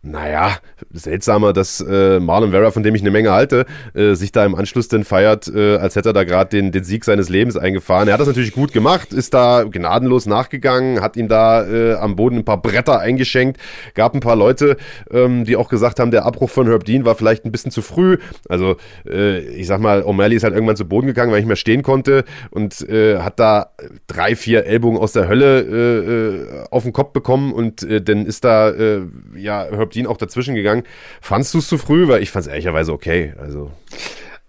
naja, seltsamer, dass äh, Marlon Vera, von dem ich eine Menge halte, äh, sich da im Anschluss dann feiert, äh, als hätte er da gerade den, den Sieg seines Lebens eingefahren. Er hat das natürlich gut gemacht, ist da gnadenlos nachgegangen, hat ihm da äh, am Boden ein paar Bretter eingeschenkt, gab ein paar Leute, ähm, die auch gesagt haben, der Abbruch von Herb Dean war vielleicht ein bisschen zu früh. Also äh, ich sag mal, O'Malley ist halt irgendwann zu Boden gegangen, weil ich nicht mehr stehen konnte und äh, hat da drei, vier Ellbogen aus der Hölle äh, äh auf den Kopf bekommen und äh, dann ist da äh, ja Herb Herb Dean auch dazwischen gegangen. Fandst du es zu früh? Weil ich fand es ehrlicherweise okay. Also.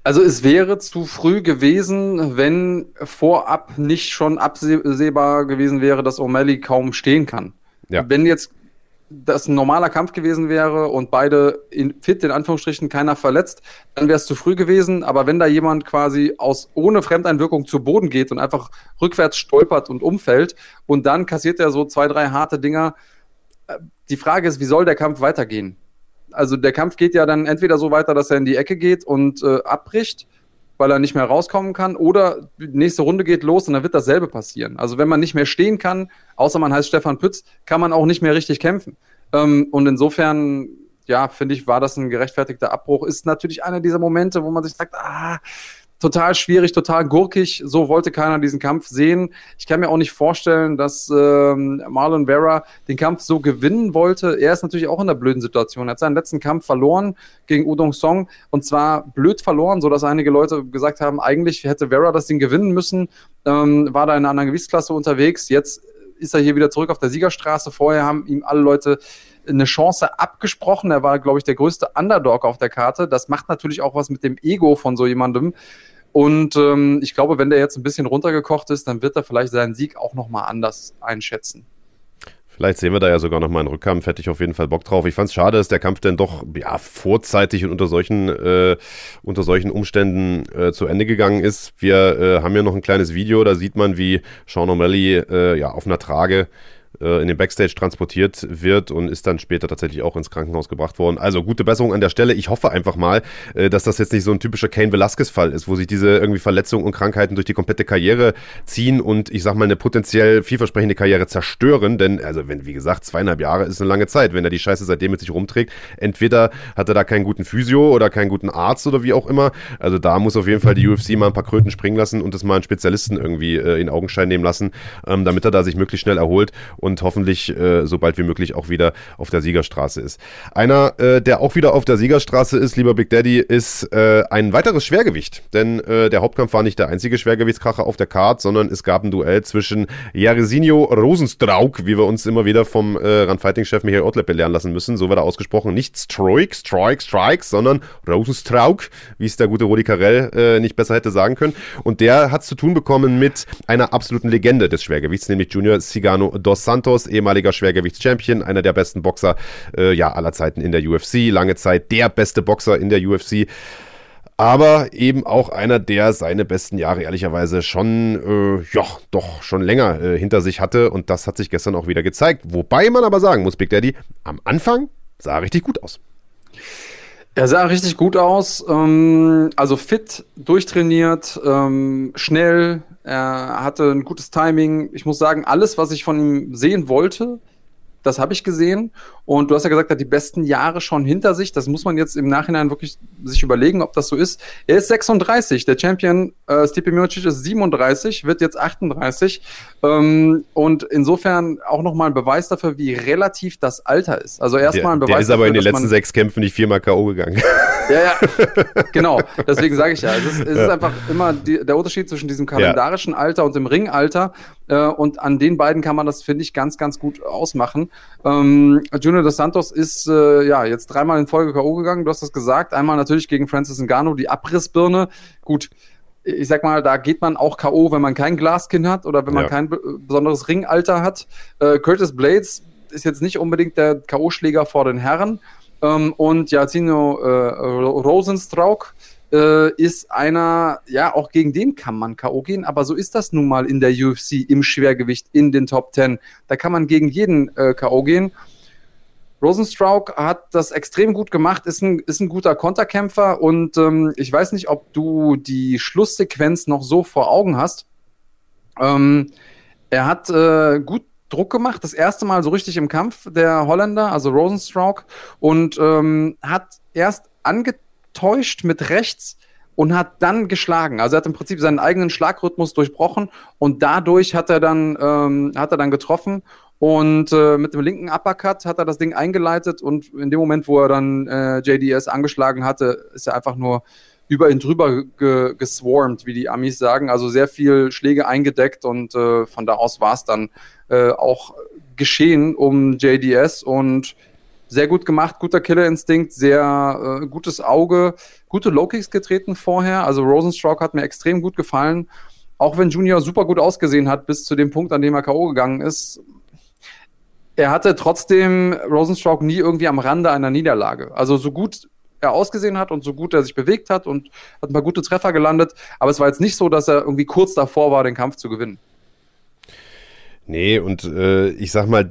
Also es wäre zu früh gewesen, wenn vorab nicht schon absehbar gewesen wäre, dass O'Malley kaum stehen kann. Ja. Wenn jetzt das ein normaler Kampf gewesen wäre und beide in, fit, in Anführungsstrichen, keiner verletzt, dann wäre es zu früh gewesen. Aber wenn da jemand quasi aus ohne Fremdeinwirkung zu Boden geht und einfach rückwärts stolpert und umfällt und dann kassiert er so zwei, drei harte Dinger, die Frage ist, wie soll der Kampf weitergehen? Also der Kampf geht ja dann entweder so weiter, dass er in die Ecke geht und äh, abbricht, weil er nicht mehr rauskommen kann, oder die nächste Runde geht los und dann wird dasselbe passieren. Also wenn man nicht mehr stehen kann, außer man heißt Stefan Pütz, kann man auch nicht mehr richtig kämpfen. Ähm, und insofern, ja, finde ich, war das ein gerechtfertigter Abbruch. Ist natürlich einer dieser Momente, wo man sich sagt, ah, total schwierig, total gurkig. So wollte keiner diesen Kampf sehen. Ich kann mir auch nicht vorstellen, dass ähm, Marlon Vera den Kampf so gewinnen wollte. Er ist natürlich auch in einer blöden Situation. Er hat seinen letzten Kampf verloren gegen Udong Song und zwar blöd verloren, so dass einige Leute gesagt haben, eigentlich hätte Vera das Ding gewinnen müssen. Ähm, war da in einer anderen Gewichtsklasse unterwegs. Jetzt ist er hier wieder zurück auf der Siegerstraße. Vorher haben ihm alle Leute eine Chance abgesprochen. Er war, glaube ich, der größte Underdog auf der Karte. Das macht natürlich auch was mit dem Ego von so jemandem. Und ähm, ich glaube, wenn der jetzt ein bisschen runtergekocht ist, dann wird er vielleicht seinen Sieg auch nochmal anders einschätzen. Vielleicht sehen wir da ja sogar nochmal einen Rückkampf, hätte ich auf jeden Fall Bock drauf. Ich fand es schade, dass der Kampf dann doch ja, vorzeitig und unter solchen, äh, unter solchen Umständen äh, zu Ende gegangen ist. Wir äh, haben ja noch ein kleines Video, da sieht man, wie Sean O'Malley äh, ja, auf einer Trage in den Backstage transportiert wird und ist dann später tatsächlich auch ins Krankenhaus gebracht worden. Also gute Besserung an der Stelle. Ich hoffe einfach mal, äh, dass das jetzt nicht so ein typischer Kane Velasquez-Fall ist, wo sich diese irgendwie Verletzungen und Krankheiten durch die komplette Karriere ziehen und ich sag mal eine potenziell vielversprechende Karriere zerstören. Denn, also wenn, wie gesagt, zweieinhalb Jahre ist eine lange Zeit, wenn er die Scheiße seitdem mit sich rumträgt. Entweder hat er da keinen guten Physio oder keinen guten Arzt oder wie auch immer. Also da muss auf jeden Fall die UFC mal ein paar Kröten springen lassen und das mal einen Spezialisten irgendwie äh, in Augenschein nehmen lassen, ähm, damit er da sich möglichst schnell erholt und hoffentlich äh, so bald wie möglich auch wieder auf der Siegerstraße ist. Einer, äh, der auch wieder auf der Siegerstraße ist, lieber Big Daddy, ist äh, ein weiteres Schwergewicht. Denn äh, der Hauptkampf war nicht der einzige Schwergewichtskracher auf der Card, sondern es gab ein Duell zwischen Jaresinho Rosenstrauk, wie wir uns immer wieder vom äh, Run-Fighting-Chef Michael Ortleb belehren lassen müssen. So wird er ausgesprochen. Nicht Stroik, Strike, Strikes, sondern Rosenstrauk, wie es der gute Rudi Carell äh, nicht besser hätte sagen können. Und der hat zu tun bekommen mit einer absoluten Legende des Schwergewichts, nämlich Junior Cigano dos Santos, ehemaliger Schwergewichtschampion, einer der besten Boxer äh, ja, aller Zeiten in der UFC, lange Zeit der beste Boxer in der UFC aber eben auch einer, der seine besten Jahre ehrlicherweise schon, äh, ja, doch schon länger äh, hinter sich hatte und das hat sich gestern auch wieder gezeigt. Wobei man aber sagen muss, Big Daddy, am Anfang sah er richtig gut aus. Er sah richtig gut aus, ähm, also fit, durchtrainiert, ähm, schnell, er hatte ein gutes Timing. Ich muss sagen, alles, was ich von ihm sehen wollte, das habe ich gesehen. Und du hast ja gesagt, er hat die besten Jahre schon hinter sich. Das muss man jetzt im Nachhinein wirklich sich überlegen, ob das so ist. Er ist 36. Der Champion äh, Stipe Miocic ist 37, wird jetzt 38. Ähm, und insofern auch nochmal ein Beweis dafür, wie relativ das Alter ist. Also erstmal ein Beweis. Der ist aber in den letzten sechs Kämpfen nicht viermal K.O. gegangen. Ja, ja, genau. Deswegen sage ich ja, es ist, es ist einfach immer die, der Unterschied zwischen diesem kalendarischen Alter und dem Ringalter. Äh, und an den beiden kann man das, finde ich, ganz, ganz gut ausmachen. Ähm, Junior dos Santos ist äh, ja jetzt dreimal in Folge K.O. gegangen, du hast das gesagt. Einmal natürlich gegen Francis Ngannou, die Abrissbirne. Gut, ich sag mal, da geht man auch K.O., wenn man kein Glaskinn hat oder wenn man ja. kein besonderes Ringalter hat. Äh, Curtis Blades ist jetzt nicht unbedingt der K.O.-Schläger vor den Herren. Ähm, und Jacino äh, Rosenstrauk äh, ist einer, ja, auch gegen den kann man K.O. gehen, aber so ist das nun mal in der UFC im Schwergewicht in den Top Ten. Da kann man gegen jeden äh, K.O. gehen. Rosenstrauk hat das extrem gut gemacht, ist ein, ist ein guter Konterkämpfer und ähm, ich weiß nicht, ob du die Schlusssequenz noch so vor Augen hast. Ähm, er hat äh, gut Druck gemacht, das erste Mal so richtig im Kampf, der Holländer, also Rosenstrauk, und ähm, hat erst angetäuscht mit rechts und hat dann geschlagen. Also er hat im Prinzip seinen eigenen Schlagrhythmus durchbrochen und dadurch hat er dann, ähm, hat er dann getroffen und äh, mit dem linken Uppercut hat er das Ding eingeleitet und in dem Moment, wo er dann äh, JDS angeschlagen hatte, ist er einfach nur über ihn drüber ge geswarmt, wie die Amis sagen. Also sehr viel Schläge eingedeckt und äh, von da aus war es dann äh, auch geschehen um JDS und sehr gut gemacht, guter Killerinstinkt, sehr äh, gutes Auge, gute Low-Kicks getreten vorher. Also Rosenstruck hat mir extrem gut gefallen. Auch wenn Junior super gut ausgesehen hat, bis zu dem Punkt, an dem er K.O. gegangen ist. Er hatte trotzdem Rosenstruck nie irgendwie am Rande einer Niederlage. Also so gut er ausgesehen hat und so gut er sich bewegt hat und hat ein paar gute Treffer gelandet. Aber es war jetzt nicht so, dass er irgendwie kurz davor war, den Kampf zu gewinnen. Nee, und äh, ich sag mal,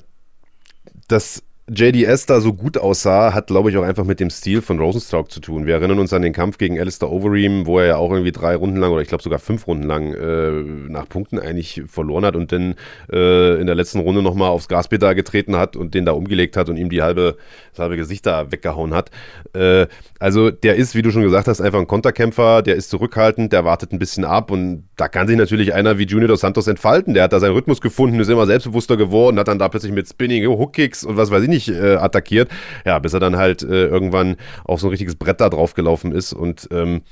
das JDS da so gut aussah, hat, glaube ich, auch einfach mit dem Stil von Rosenstock zu tun. Wir erinnern uns an den Kampf gegen Alistair Overeem, wo er ja auch irgendwie drei Runden lang oder ich glaube sogar fünf Runden lang äh, nach Punkten eigentlich verloren hat und dann äh, in der letzten Runde nochmal aufs Gaspedal getreten hat und den da umgelegt hat und ihm die halbe, das halbe Gesicht da weggehauen hat. Äh, also der ist, wie du schon gesagt hast, einfach ein Konterkämpfer, der ist zurückhaltend, der wartet ein bisschen ab und da kann sich natürlich einer wie Junior dos Santos entfalten. Der hat da seinen Rhythmus gefunden, ist immer selbstbewusster geworden, hat dann da plötzlich mit Spinning, Hookkicks und was weiß ich nicht nicht äh, attackiert. Ja, bis er dann halt äh, irgendwann auf so ein richtiges Brett da drauf gelaufen ist. Und ähm,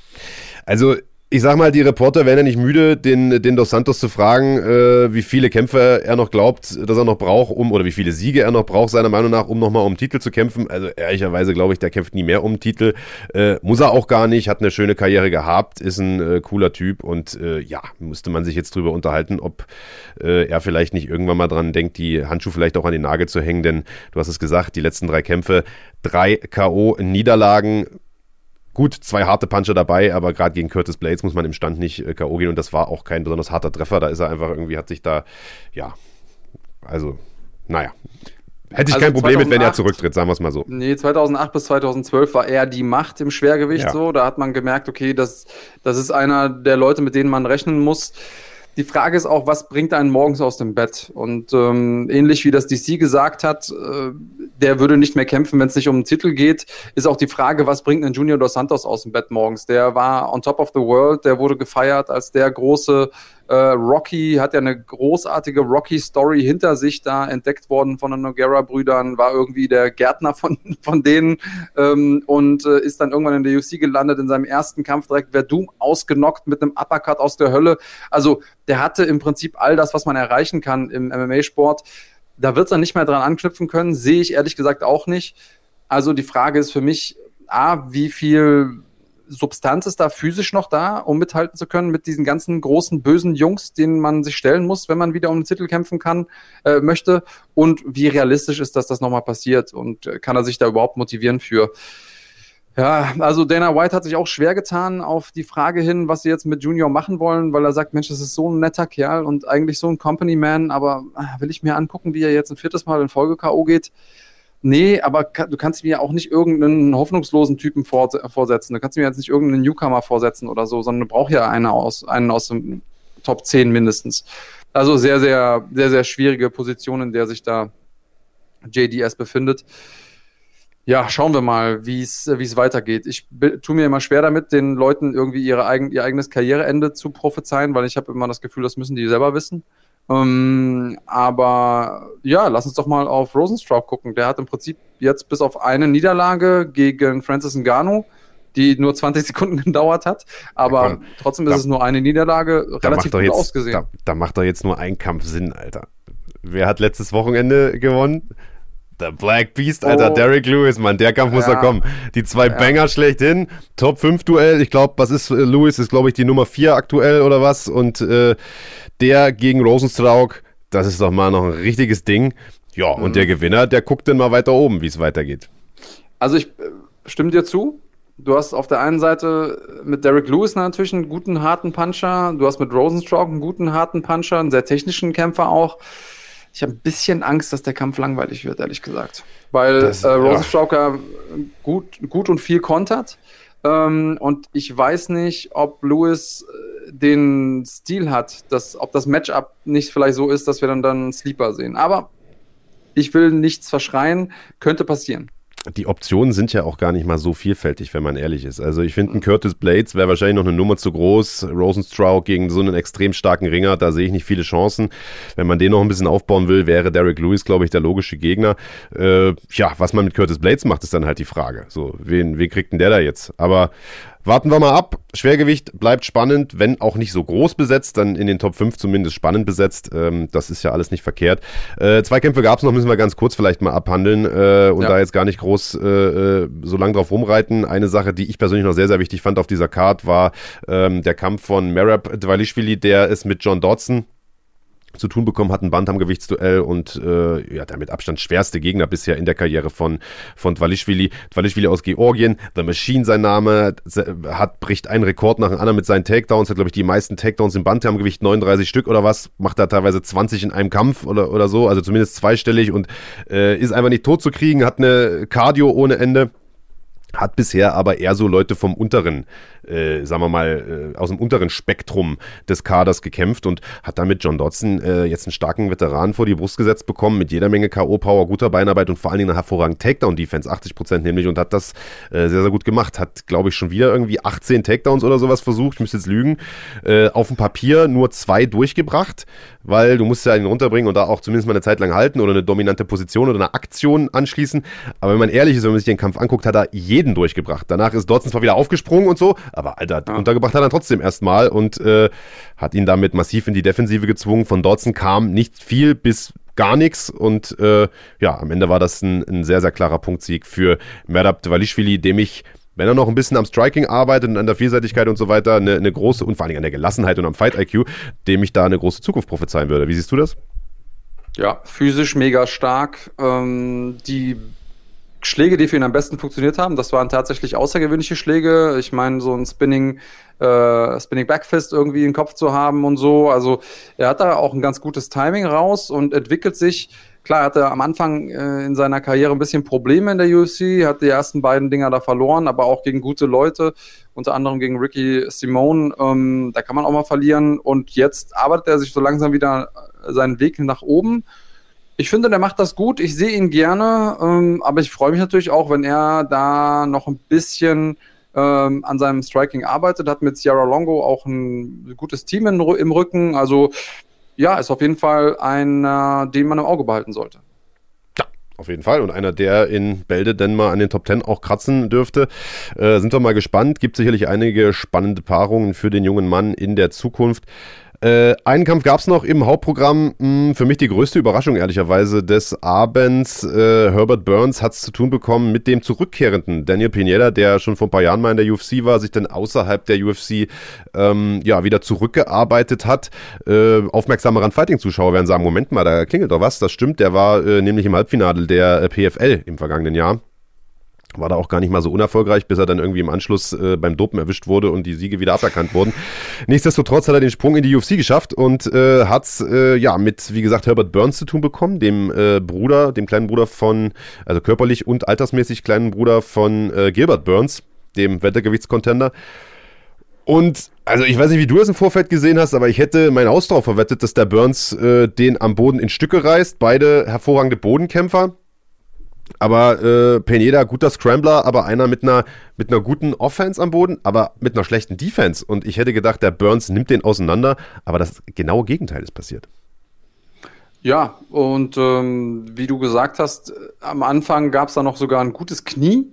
also ich sag mal, die Reporter werden ja nicht müde, den, den Dos Santos zu fragen, äh, wie viele Kämpfe er noch glaubt, dass er noch braucht, um, oder wie viele Siege er noch braucht, seiner Meinung nach, um nochmal um Titel zu kämpfen. Also ehrlicherweise glaube ich, der kämpft nie mehr um Titel. Äh, muss er auch gar nicht, hat eine schöne Karriere gehabt, ist ein äh, cooler Typ und äh, ja, müsste man sich jetzt drüber unterhalten, ob äh, er vielleicht nicht irgendwann mal dran denkt, die Handschuhe vielleicht auch an die Nagel zu hängen, denn du hast es gesagt, die letzten drei Kämpfe, drei K.O.-Niederlagen Gut, zwei harte Puncher dabei, aber gerade gegen Curtis Blades muss man im Stand nicht äh, K.O. gehen und das war auch kein besonders harter Treffer. Da ist er einfach irgendwie, hat sich da, ja, also, naja. Hätte ich also kein Problem 2008, mit, wenn er zurücktritt, sagen wir es mal so. Nee, 2008 bis 2012 war er die Macht im Schwergewicht ja. so. Da hat man gemerkt, okay, das, das ist einer der Leute, mit denen man rechnen muss. Die Frage ist auch, was bringt einen morgens aus dem Bett? Und ähm, ähnlich wie das DC gesagt hat, äh, der würde nicht mehr kämpfen, wenn es nicht um den Titel geht, ist auch die Frage, was bringt ein Junior dos Santos aus dem Bett morgens? Der war on top of the world, der wurde gefeiert als der große äh, Rocky hat ja eine großartige Rocky-Story hinter sich da entdeckt worden von den Noguera-Brüdern, war irgendwie der Gärtner von, von denen ähm, und äh, ist dann irgendwann in der UFC gelandet, in seinem ersten Kampf direkt Verdum ausgenockt mit einem Uppercut aus der Hölle. Also der hatte im Prinzip all das, was man erreichen kann im MMA-Sport. Da wird er nicht mehr dran anknüpfen können, sehe ich ehrlich gesagt auch nicht. Also die Frage ist für mich, A, wie viel Substanz ist da physisch noch da, um mithalten zu können mit diesen ganzen großen bösen Jungs, denen man sich stellen muss, wenn man wieder um den Titel kämpfen kann, äh, möchte? Und wie realistisch ist, dass das nochmal passiert? Und äh, kann er sich da überhaupt motivieren für? Ja, also Dana White hat sich auch schwer getan auf die Frage hin, was sie jetzt mit Junior machen wollen, weil er sagt, Mensch, das ist so ein netter Kerl und eigentlich so ein Company Man, aber äh, will ich mir angucken, wie er jetzt ein viertes Mal in Folge K.O. geht? Nee, aber du kannst mir auch nicht irgendeinen hoffnungslosen Typen vor, vorsetzen. Du kannst mir jetzt nicht irgendeinen Newcomer vorsetzen oder so, sondern du brauchst ja einen aus, einen aus dem Top 10 mindestens. Also sehr, sehr, sehr, sehr schwierige Position, in der sich da JDS befindet. Ja, schauen wir mal, wie es weitergeht. Ich tue mir immer schwer damit, den Leuten irgendwie ihre eigen, ihr eigenes Karriereende zu prophezeien, weil ich habe immer das Gefühl, das müssen die selber wissen. Ähm, aber ja, lass uns doch mal auf Rosenstraub gucken. Der hat im Prinzip jetzt bis auf eine Niederlage gegen Francis Ngannou die nur 20 Sekunden gedauert hat. Aber ja, trotzdem ist da, es nur eine Niederlage, relativ gut jetzt, ausgesehen. Da, da macht doch jetzt nur ein Kampf Sinn, Alter. Wer hat letztes Wochenende gewonnen? Der Black Beast, Alter, oh. Derek Lewis, Mann, der Kampf muss ja. da kommen. Die zwei ja. Banger schlechthin, Top 5 Duell, ich glaube, was ist, äh, Lewis ist, glaube ich, die Nummer 4 aktuell oder was und äh, der gegen Rosenstrauk, das ist doch mal noch ein richtiges Ding. Ja, und mhm. der Gewinner, der guckt dann mal weiter oben, wie es weitergeht. Also ich äh, stimme dir zu. Du hast auf der einen Seite mit Derek Lewis natürlich einen guten, harten Puncher. Du hast mit Rosenstrauk einen guten, harten Puncher, einen sehr technischen Kämpfer auch. Ich habe ein bisschen Angst, dass der Kampf langweilig wird, ehrlich gesagt. Weil das, äh, Rosenstrauk ja gut, gut und viel kontert. Ähm, und ich weiß nicht, ob Lewis äh, den Stil hat, dass, ob das Matchup nicht vielleicht so ist, dass wir dann, dann Sleeper sehen. Aber ich will nichts verschreien, könnte passieren die Optionen sind ja auch gar nicht mal so vielfältig, wenn man ehrlich ist. Also ich finde, ein Curtis Blades wäre wahrscheinlich noch eine Nummer zu groß. Rosenstrauk gegen so einen extrem starken Ringer, da sehe ich nicht viele Chancen. Wenn man den noch ein bisschen aufbauen will, wäre Derek Lewis, glaube ich, der logische Gegner. Äh, ja, was man mit Curtis Blades macht, ist dann halt die Frage. So, wen, wen kriegt denn der da jetzt? Aber Warten wir mal ab. Schwergewicht bleibt spannend, wenn auch nicht so groß besetzt, dann in den Top 5 zumindest spannend besetzt. Ähm, das ist ja alles nicht verkehrt. Äh, zwei Kämpfe gab es noch, müssen wir ganz kurz vielleicht mal abhandeln äh, und ja. da jetzt gar nicht groß äh, äh, so lang drauf rumreiten. Eine Sache, die ich persönlich noch sehr, sehr wichtig fand auf dieser Card, war ähm, der Kampf von Merab Dvalishvili, der ist mit John Dodson zu tun bekommen hat, ein Bantamgewichtsduell und äh, ja, der mit Abstand schwerste Gegner bisher in der Karriere von, von Dvalishvili. Dvalishvili aus Georgien, The Machine sein Name, hat, bricht einen Rekord nach dem anderen mit seinen Takedowns, hat glaube ich die meisten Takedowns im Bantamgewicht, 39 Stück oder was, macht er teilweise 20 in einem Kampf oder, oder so, also zumindest zweistellig und äh, ist einfach nicht tot zu kriegen, hat eine Cardio ohne Ende hat bisher aber eher so Leute vom unteren, äh, sagen wir mal, äh, aus dem unteren Spektrum des Kaders gekämpft und hat damit John Dodson äh, jetzt einen starken Veteran vor die Brust gesetzt bekommen, mit jeder Menge K.O.-Power, guter Beinarbeit und vor allen Dingen einer hervorragenden Takedown-Defense, 80 Prozent nämlich, und hat das äh, sehr, sehr gut gemacht. Hat, glaube ich, schon wieder irgendwie 18 Takedowns oder sowas versucht, ich müsste jetzt lügen, äh, auf dem Papier nur zwei durchgebracht, weil du musst ja ihn runterbringen und da auch zumindest mal eine Zeit lang halten oder eine dominante Position oder eine Aktion anschließen. Aber wenn man ehrlich ist, wenn man sich den Kampf anguckt, hat er jeden durchgebracht. Danach ist Dodson zwar wieder aufgesprungen und so, aber Alter, ja. untergebracht hat er trotzdem erstmal und äh, hat ihn damit massiv in die Defensive gezwungen. Von Dodson kam nicht viel bis gar nichts und äh, ja, am Ende war das ein, ein sehr, sehr klarer Punktsieg für Merab Dvalishvili, dem ich wenn er noch ein bisschen am Striking arbeitet und an der Vielseitigkeit und so weiter, eine, eine große und vor allem an der Gelassenheit und am Fight-IQ, dem ich da eine große Zukunft prophezeien würde. Wie siehst du das? Ja, physisch mega stark. Ähm, die Schläge, die für ihn am besten funktioniert haben, das waren tatsächlich außergewöhnliche Schläge. Ich meine, so ein Spinning, äh, Spinning Backfist irgendwie im Kopf zu haben und so. Also er hat da auch ein ganz gutes Timing raus und entwickelt sich Klar, er hatte am Anfang äh, in seiner Karriere ein bisschen Probleme in der UFC, hat die ersten beiden Dinger da verloren, aber auch gegen gute Leute, unter anderem gegen Ricky Simone. Ähm, da kann man auch mal verlieren. Und jetzt arbeitet er sich so langsam wieder äh, seinen Weg nach oben. Ich finde, der macht das gut. Ich sehe ihn gerne, ähm, aber ich freue mich natürlich auch, wenn er da noch ein bisschen ähm, an seinem Striking arbeitet. Hat mit Sierra Longo auch ein gutes Team in, im Rücken. Also ja, ist auf jeden Fall einer, den man im Auge behalten sollte. Auf jeden Fall. Und einer, der in Bälde denn mal an den Top Ten auch kratzen dürfte. Äh, sind wir mal gespannt. Gibt sicherlich einige spannende Paarungen für den jungen Mann in der Zukunft. Äh, einen Kampf gab es noch im Hauptprogramm. Mh, hm, für mich die größte Überraschung, ehrlicherweise, des Abends. Äh, Herbert Burns hat es zu tun bekommen mit dem zurückkehrenden Daniel Pineda, der schon vor ein paar Jahren mal in der UFC war, sich dann außerhalb der UFC ähm, ja, wieder zurückgearbeitet hat. Äh, aufmerksameren Fighting-Zuschauer werden sagen: Moment mal, da klingelt doch was. Das stimmt, der war äh, nämlich im Halbfinale der PFL im vergangenen Jahr. War da auch gar nicht mal so unerfolgreich, bis er dann irgendwie im Anschluss äh, beim Dopen erwischt wurde und die Siege wieder aberkannt wurden. Nichtsdestotrotz hat er den Sprung in die UFC geschafft und äh, hat es äh, ja mit, wie gesagt, Herbert Burns zu tun bekommen, dem äh, Bruder, dem kleinen Bruder von, also körperlich und altersmäßig kleinen Bruder von äh, Gilbert Burns, dem Wettergewichtscontender. Und also ich weiß nicht, wie du das im Vorfeld gesehen hast, aber ich hätte mein Haus darauf verwettet, dass der Burns äh, den am Boden in Stücke reißt. Beide hervorragende Bodenkämpfer. Aber äh, Pineda, guter Scrambler, aber einer mit einer, mit einer guten Offense am Boden, aber mit einer schlechten Defense. Und ich hätte gedacht, der Burns nimmt den auseinander, aber das genaue Gegenteil ist passiert. Ja, und ähm, wie du gesagt hast, am Anfang gab es da noch sogar ein gutes Knie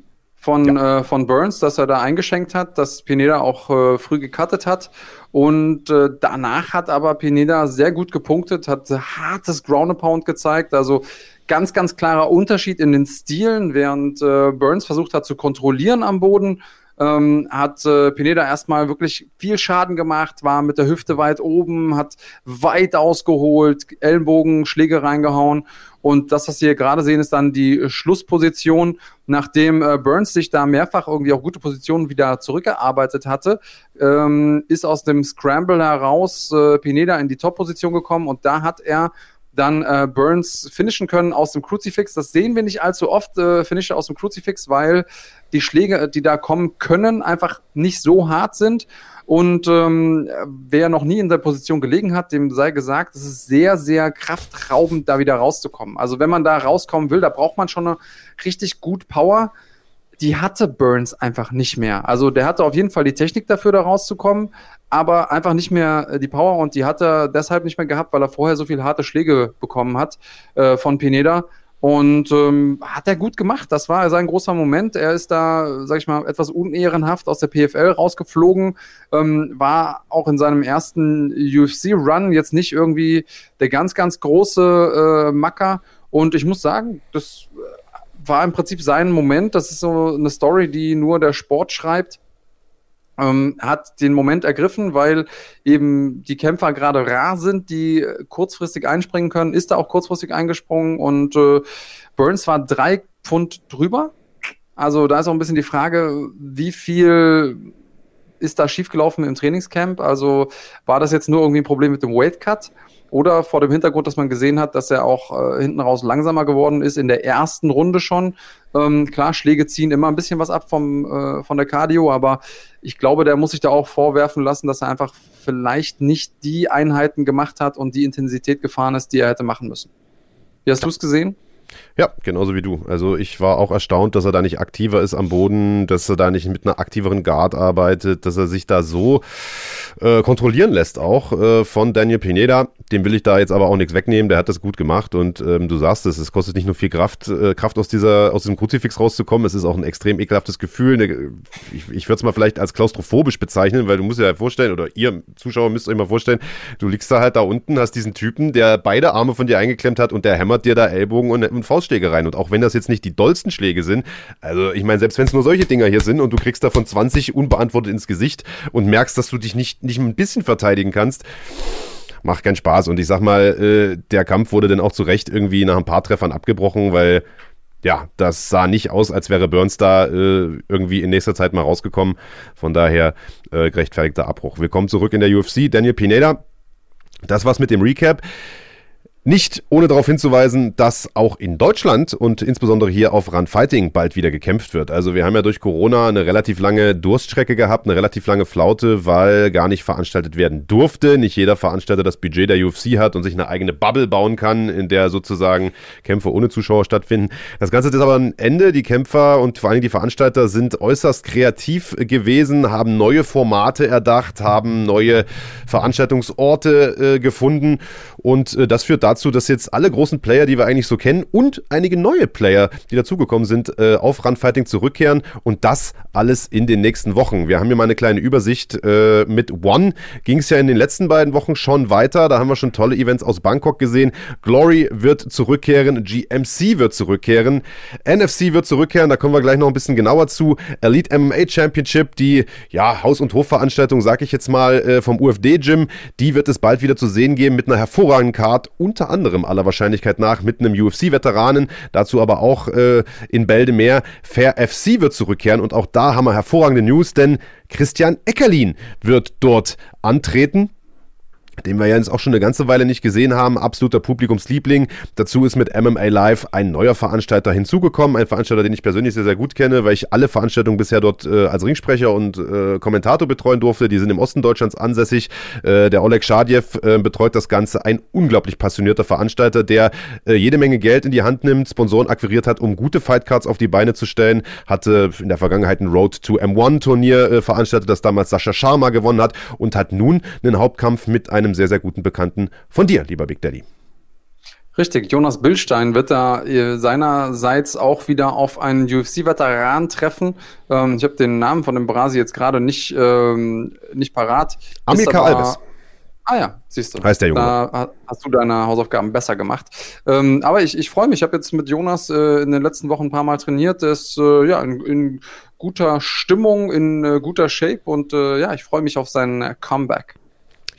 von, ja. äh, von Burns, dass er da eingeschenkt hat, dass Pineda auch äh, früh gecuttet hat. Und äh, danach hat aber Pineda sehr gut gepunktet, hat hartes Ground Pound gezeigt. Also ganz, ganz klarer Unterschied in den Stilen, während äh, Burns versucht hat zu kontrollieren am Boden ähm, hat äh, Pineda erstmal wirklich viel Schaden gemacht, war mit der Hüfte weit oben, hat weit ausgeholt, Ellenbogen, Schläge reingehauen. Und das, was Sie hier gerade sehen, ist dann die Schlussposition, nachdem äh, Burns sich da mehrfach irgendwie auch gute Positionen wieder zurückgearbeitet hatte, ähm, ist aus dem Scramble heraus äh, Pineda in die Top-Position gekommen. Und da hat er dann äh, Burns finishen können aus dem Crucifix. Das sehen wir nicht allzu oft, äh, Finisher aus dem Crucifix, weil die Schläge, die da kommen können, einfach nicht so hart sind. Und ähm, wer noch nie in der Position gelegen hat, dem sei gesagt, es ist sehr, sehr kraftraubend, da wieder rauszukommen. Also wenn man da rauskommen will, da braucht man schon eine richtig gut Power die hatte Burns einfach nicht mehr. Also der hatte auf jeden Fall die Technik dafür, da rauszukommen, aber einfach nicht mehr äh, die Power und die hat er deshalb nicht mehr gehabt, weil er vorher so viele harte Schläge bekommen hat äh, von Pineda. Und ähm, hat er gut gemacht. Das war sein großer Moment. Er ist da, sag ich mal, etwas unehrenhaft aus der PFL rausgeflogen. Ähm, war auch in seinem ersten UFC-Run jetzt nicht irgendwie der ganz, ganz große äh, Macker. Und ich muss sagen, das war im Prinzip sein Moment. Das ist so eine Story, die nur der Sport schreibt. Ähm, hat den Moment ergriffen, weil eben die Kämpfer gerade rar sind, die kurzfristig einspringen können, ist da auch kurzfristig eingesprungen und äh, Burns war drei Pfund drüber. Also da ist auch ein bisschen die Frage, wie viel ist da schiefgelaufen im Trainingscamp? Also war das jetzt nur irgendwie ein Problem mit dem Weight Cut? Oder vor dem Hintergrund, dass man gesehen hat, dass er auch äh, hinten raus langsamer geworden ist in der ersten Runde schon. Ähm, klar, Schläge ziehen immer ein bisschen was ab vom, äh, von der Cardio, aber ich glaube, der muss sich da auch vorwerfen lassen, dass er einfach vielleicht nicht die Einheiten gemacht hat und die Intensität gefahren ist, die er hätte machen müssen. Wie hast du es gesehen? Ja, genauso wie du. Also ich war auch erstaunt, dass er da nicht aktiver ist am Boden, dass er da nicht mit einer aktiveren Guard arbeitet, dass er sich da so äh, kontrollieren lässt auch äh, von Daniel Pineda. Dem will ich da jetzt aber auch nichts wegnehmen, der hat das gut gemacht und ähm, du sagst es, es kostet nicht nur viel Kraft, äh, Kraft aus dieser aus diesem Kruzifix rauszukommen, es ist auch ein extrem ekelhaftes Gefühl. Eine, ich ich würde es mal vielleicht als klaustrophobisch bezeichnen, weil du musst dir ja vorstellen, oder ihr Zuschauer müsst euch mal vorstellen, du liegst da halt da unten, hast diesen Typen, der beide Arme von dir eingeklemmt hat und der hämmert dir da Ellbogen und, und Faustschläge rein. Und auch wenn das jetzt nicht die dollsten Schläge sind, also ich meine, selbst wenn es nur solche Dinger hier sind und du kriegst davon 20 unbeantwortet ins Gesicht und merkst, dass du dich nicht, nicht ein bisschen verteidigen kannst, macht keinen Spaß. Und ich sag mal, äh, der Kampf wurde dann auch zu Recht irgendwie nach ein paar Treffern abgebrochen, weil ja, das sah nicht aus, als wäre Burns da äh, irgendwie in nächster Zeit mal rausgekommen. Von daher äh, gerechtfertigter Abbruch. Willkommen zurück in der UFC. Daniel Pineda, das war's mit dem Recap. Nicht ohne darauf hinzuweisen, dass auch in Deutschland und insbesondere hier auf Run Fighting bald wieder gekämpft wird. Also wir haben ja durch Corona eine relativ lange Durststrecke gehabt, eine relativ lange Flaute, weil gar nicht veranstaltet werden durfte. Nicht jeder Veranstalter das Budget der UFC hat und sich eine eigene Bubble bauen kann, in der sozusagen Kämpfe ohne Zuschauer stattfinden. Das Ganze ist aber ein Ende. Die Kämpfer und vor allem die Veranstalter sind äußerst kreativ gewesen, haben neue Formate erdacht, haben neue Veranstaltungsorte äh, gefunden und äh, das führt dazu, dazu, dass jetzt alle großen Player, die wir eigentlich so kennen und einige neue Player, die dazugekommen sind, äh, auf Runfighting zurückkehren und das alles in den nächsten Wochen. Wir haben hier mal eine kleine Übersicht. Äh, mit One ging es ja in den letzten beiden Wochen schon weiter. Da haben wir schon tolle Events aus Bangkok gesehen. Glory wird zurückkehren, GMC wird zurückkehren, NFC wird zurückkehren, da kommen wir gleich noch ein bisschen genauer zu. Elite MMA Championship, die ja Haus- und Hofveranstaltung, sag ich jetzt mal, äh, vom UFD-Gym, die wird es bald wieder zu sehen geben mit einer hervorragenden Card unter unter anderem aller Wahrscheinlichkeit nach mit einem UFC-Veteranen, dazu aber auch äh, in mehr. Fair FC wird zurückkehren und auch da haben wir hervorragende News, denn Christian Eckerlin wird dort antreten den wir ja jetzt auch schon eine ganze Weile nicht gesehen haben, absoluter Publikumsliebling. Dazu ist mit MMA Live ein neuer Veranstalter hinzugekommen, ein Veranstalter, den ich persönlich sehr, sehr gut kenne, weil ich alle Veranstaltungen bisher dort äh, als Ringsprecher und äh, Kommentator betreuen durfte. Die sind im Osten Deutschlands ansässig. Äh, der Oleg Schadjew äh, betreut das Ganze, ein unglaublich passionierter Veranstalter, der äh, jede Menge Geld in die Hand nimmt, Sponsoren akquiriert hat, um gute Fightcards auf die Beine zu stellen, hatte in der Vergangenheit ein Road to M1 Turnier äh, veranstaltet, das damals Sascha Sharma gewonnen hat und hat nun einen Hauptkampf mit einem einem sehr, sehr guten Bekannten von dir, lieber Big Daddy. Richtig, Jonas Billstein wird da äh, seinerseits auch wieder auf einen UFC-Veteran treffen. Ähm, ich habe den Namen von dem Brasi jetzt gerade nicht, ähm, nicht parat. Amilcar Alves. Ah ja, siehst du. Heißt der Junge. Da hast du deine Hausaufgaben besser gemacht. Ähm, aber ich, ich freue mich. Ich habe jetzt mit Jonas äh, in den letzten Wochen ein paar Mal trainiert. Der ist äh, ja in, in, guter Stimmung, in äh, guter Shape und äh, ja, ich freue mich auf sein Comeback.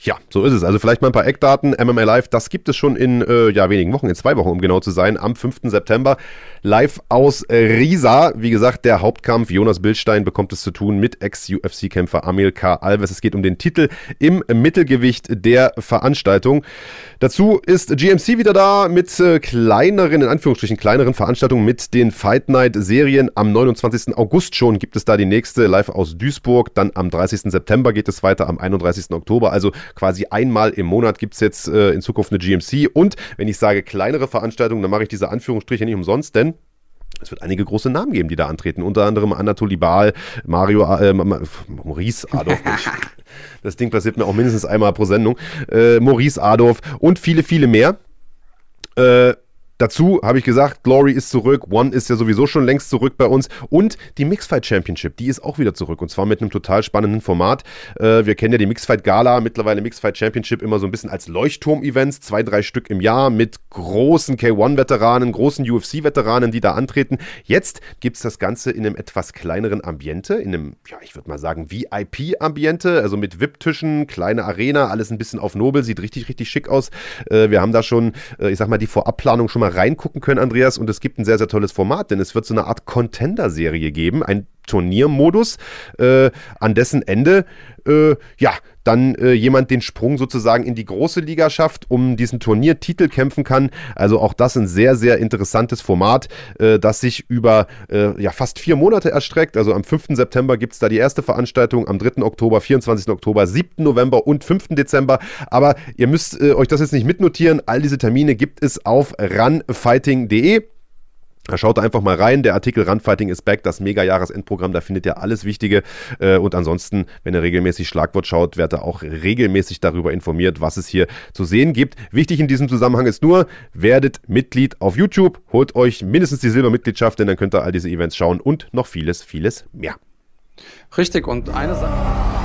Ja, so ist es. Also vielleicht mal ein paar Eckdaten. MMA Live, das gibt es schon in äh, ja, wenigen Wochen, in zwei Wochen, um genau zu sein, am 5. September. Live aus Riesa. Wie gesagt, der Hauptkampf. Jonas Bildstein bekommt es zu tun mit Ex-UFC-Kämpfer Amil K. Alves. Es geht um den Titel im Mittelgewicht der Veranstaltung. Dazu ist GMC wieder da mit äh, kleineren, in Anführungsstrichen kleineren Veranstaltungen mit den Fight Night Serien. Am 29. August schon gibt es da die nächste live aus Duisburg. Dann am 30. September geht es weiter, am 31. Oktober. Also quasi einmal im Monat gibt es jetzt äh, in Zukunft eine GMC. Und wenn ich sage kleinere Veranstaltungen, dann mache ich diese Anführungsstriche nicht umsonst, denn es wird einige große Namen geben, die da antreten. Unter anderem Anatoly Baal, Mario, äh, Maurice Adolf. das Ding passiert mir auch mindestens einmal pro Sendung. Äh, Maurice Adolf und viele, viele mehr. Äh, Dazu habe ich gesagt, Glory ist zurück, One ist ja sowieso schon längst zurück bei uns und die Mixfight Championship, die ist auch wieder zurück und zwar mit einem total spannenden Format. Äh, wir kennen ja die Mixfight Gala, mittlerweile Mixfight Championship immer so ein bisschen als Leuchtturm-Events, zwei, drei Stück im Jahr mit großen K1-Veteranen, großen UFC-Veteranen, die da antreten. Jetzt gibt es das Ganze in einem etwas kleineren Ambiente, in einem, ja, ich würde mal sagen, VIP-Ambiente, also mit VIP-Tischen, kleine Arena, alles ein bisschen auf Nobel, sieht richtig, richtig schick aus. Äh, wir haben da schon, äh, ich sag mal, die Vorabplanung schon mal mal reingucken können, Andreas. Und es gibt ein sehr, sehr tolles Format, denn es wird so eine Art Contender-Serie geben, ein Turniermodus, äh, an dessen Ende, äh, ja, dann äh, jemand den Sprung sozusagen in die große Liga schafft, um diesen Turniertitel kämpfen kann. Also auch das ein sehr, sehr interessantes Format, äh, das sich über äh, ja, fast vier Monate erstreckt. Also am 5. September gibt es da die erste Veranstaltung, am 3. Oktober, 24. Oktober, 7. November und 5. Dezember. Aber ihr müsst äh, euch das jetzt nicht mitnotieren. All diese Termine gibt es auf runfighting.de. Schaut einfach mal rein. Der Artikel Run is Back, das Mega-Jahresendprogramm, da findet ihr alles Wichtige. Äh, und ansonsten, wenn ihr regelmäßig Schlagwort schaut, werdet ihr auch regelmäßig darüber informiert, was es hier zu sehen gibt. Wichtig in diesem Zusammenhang ist nur, werdet Mitglied auf YouTube, holt euch mindestens die Silbermitgliedschaft, denn dann könnt ihr all diese Events schauen und noch vieles, vieles mehr. Richtig, und eine Sache.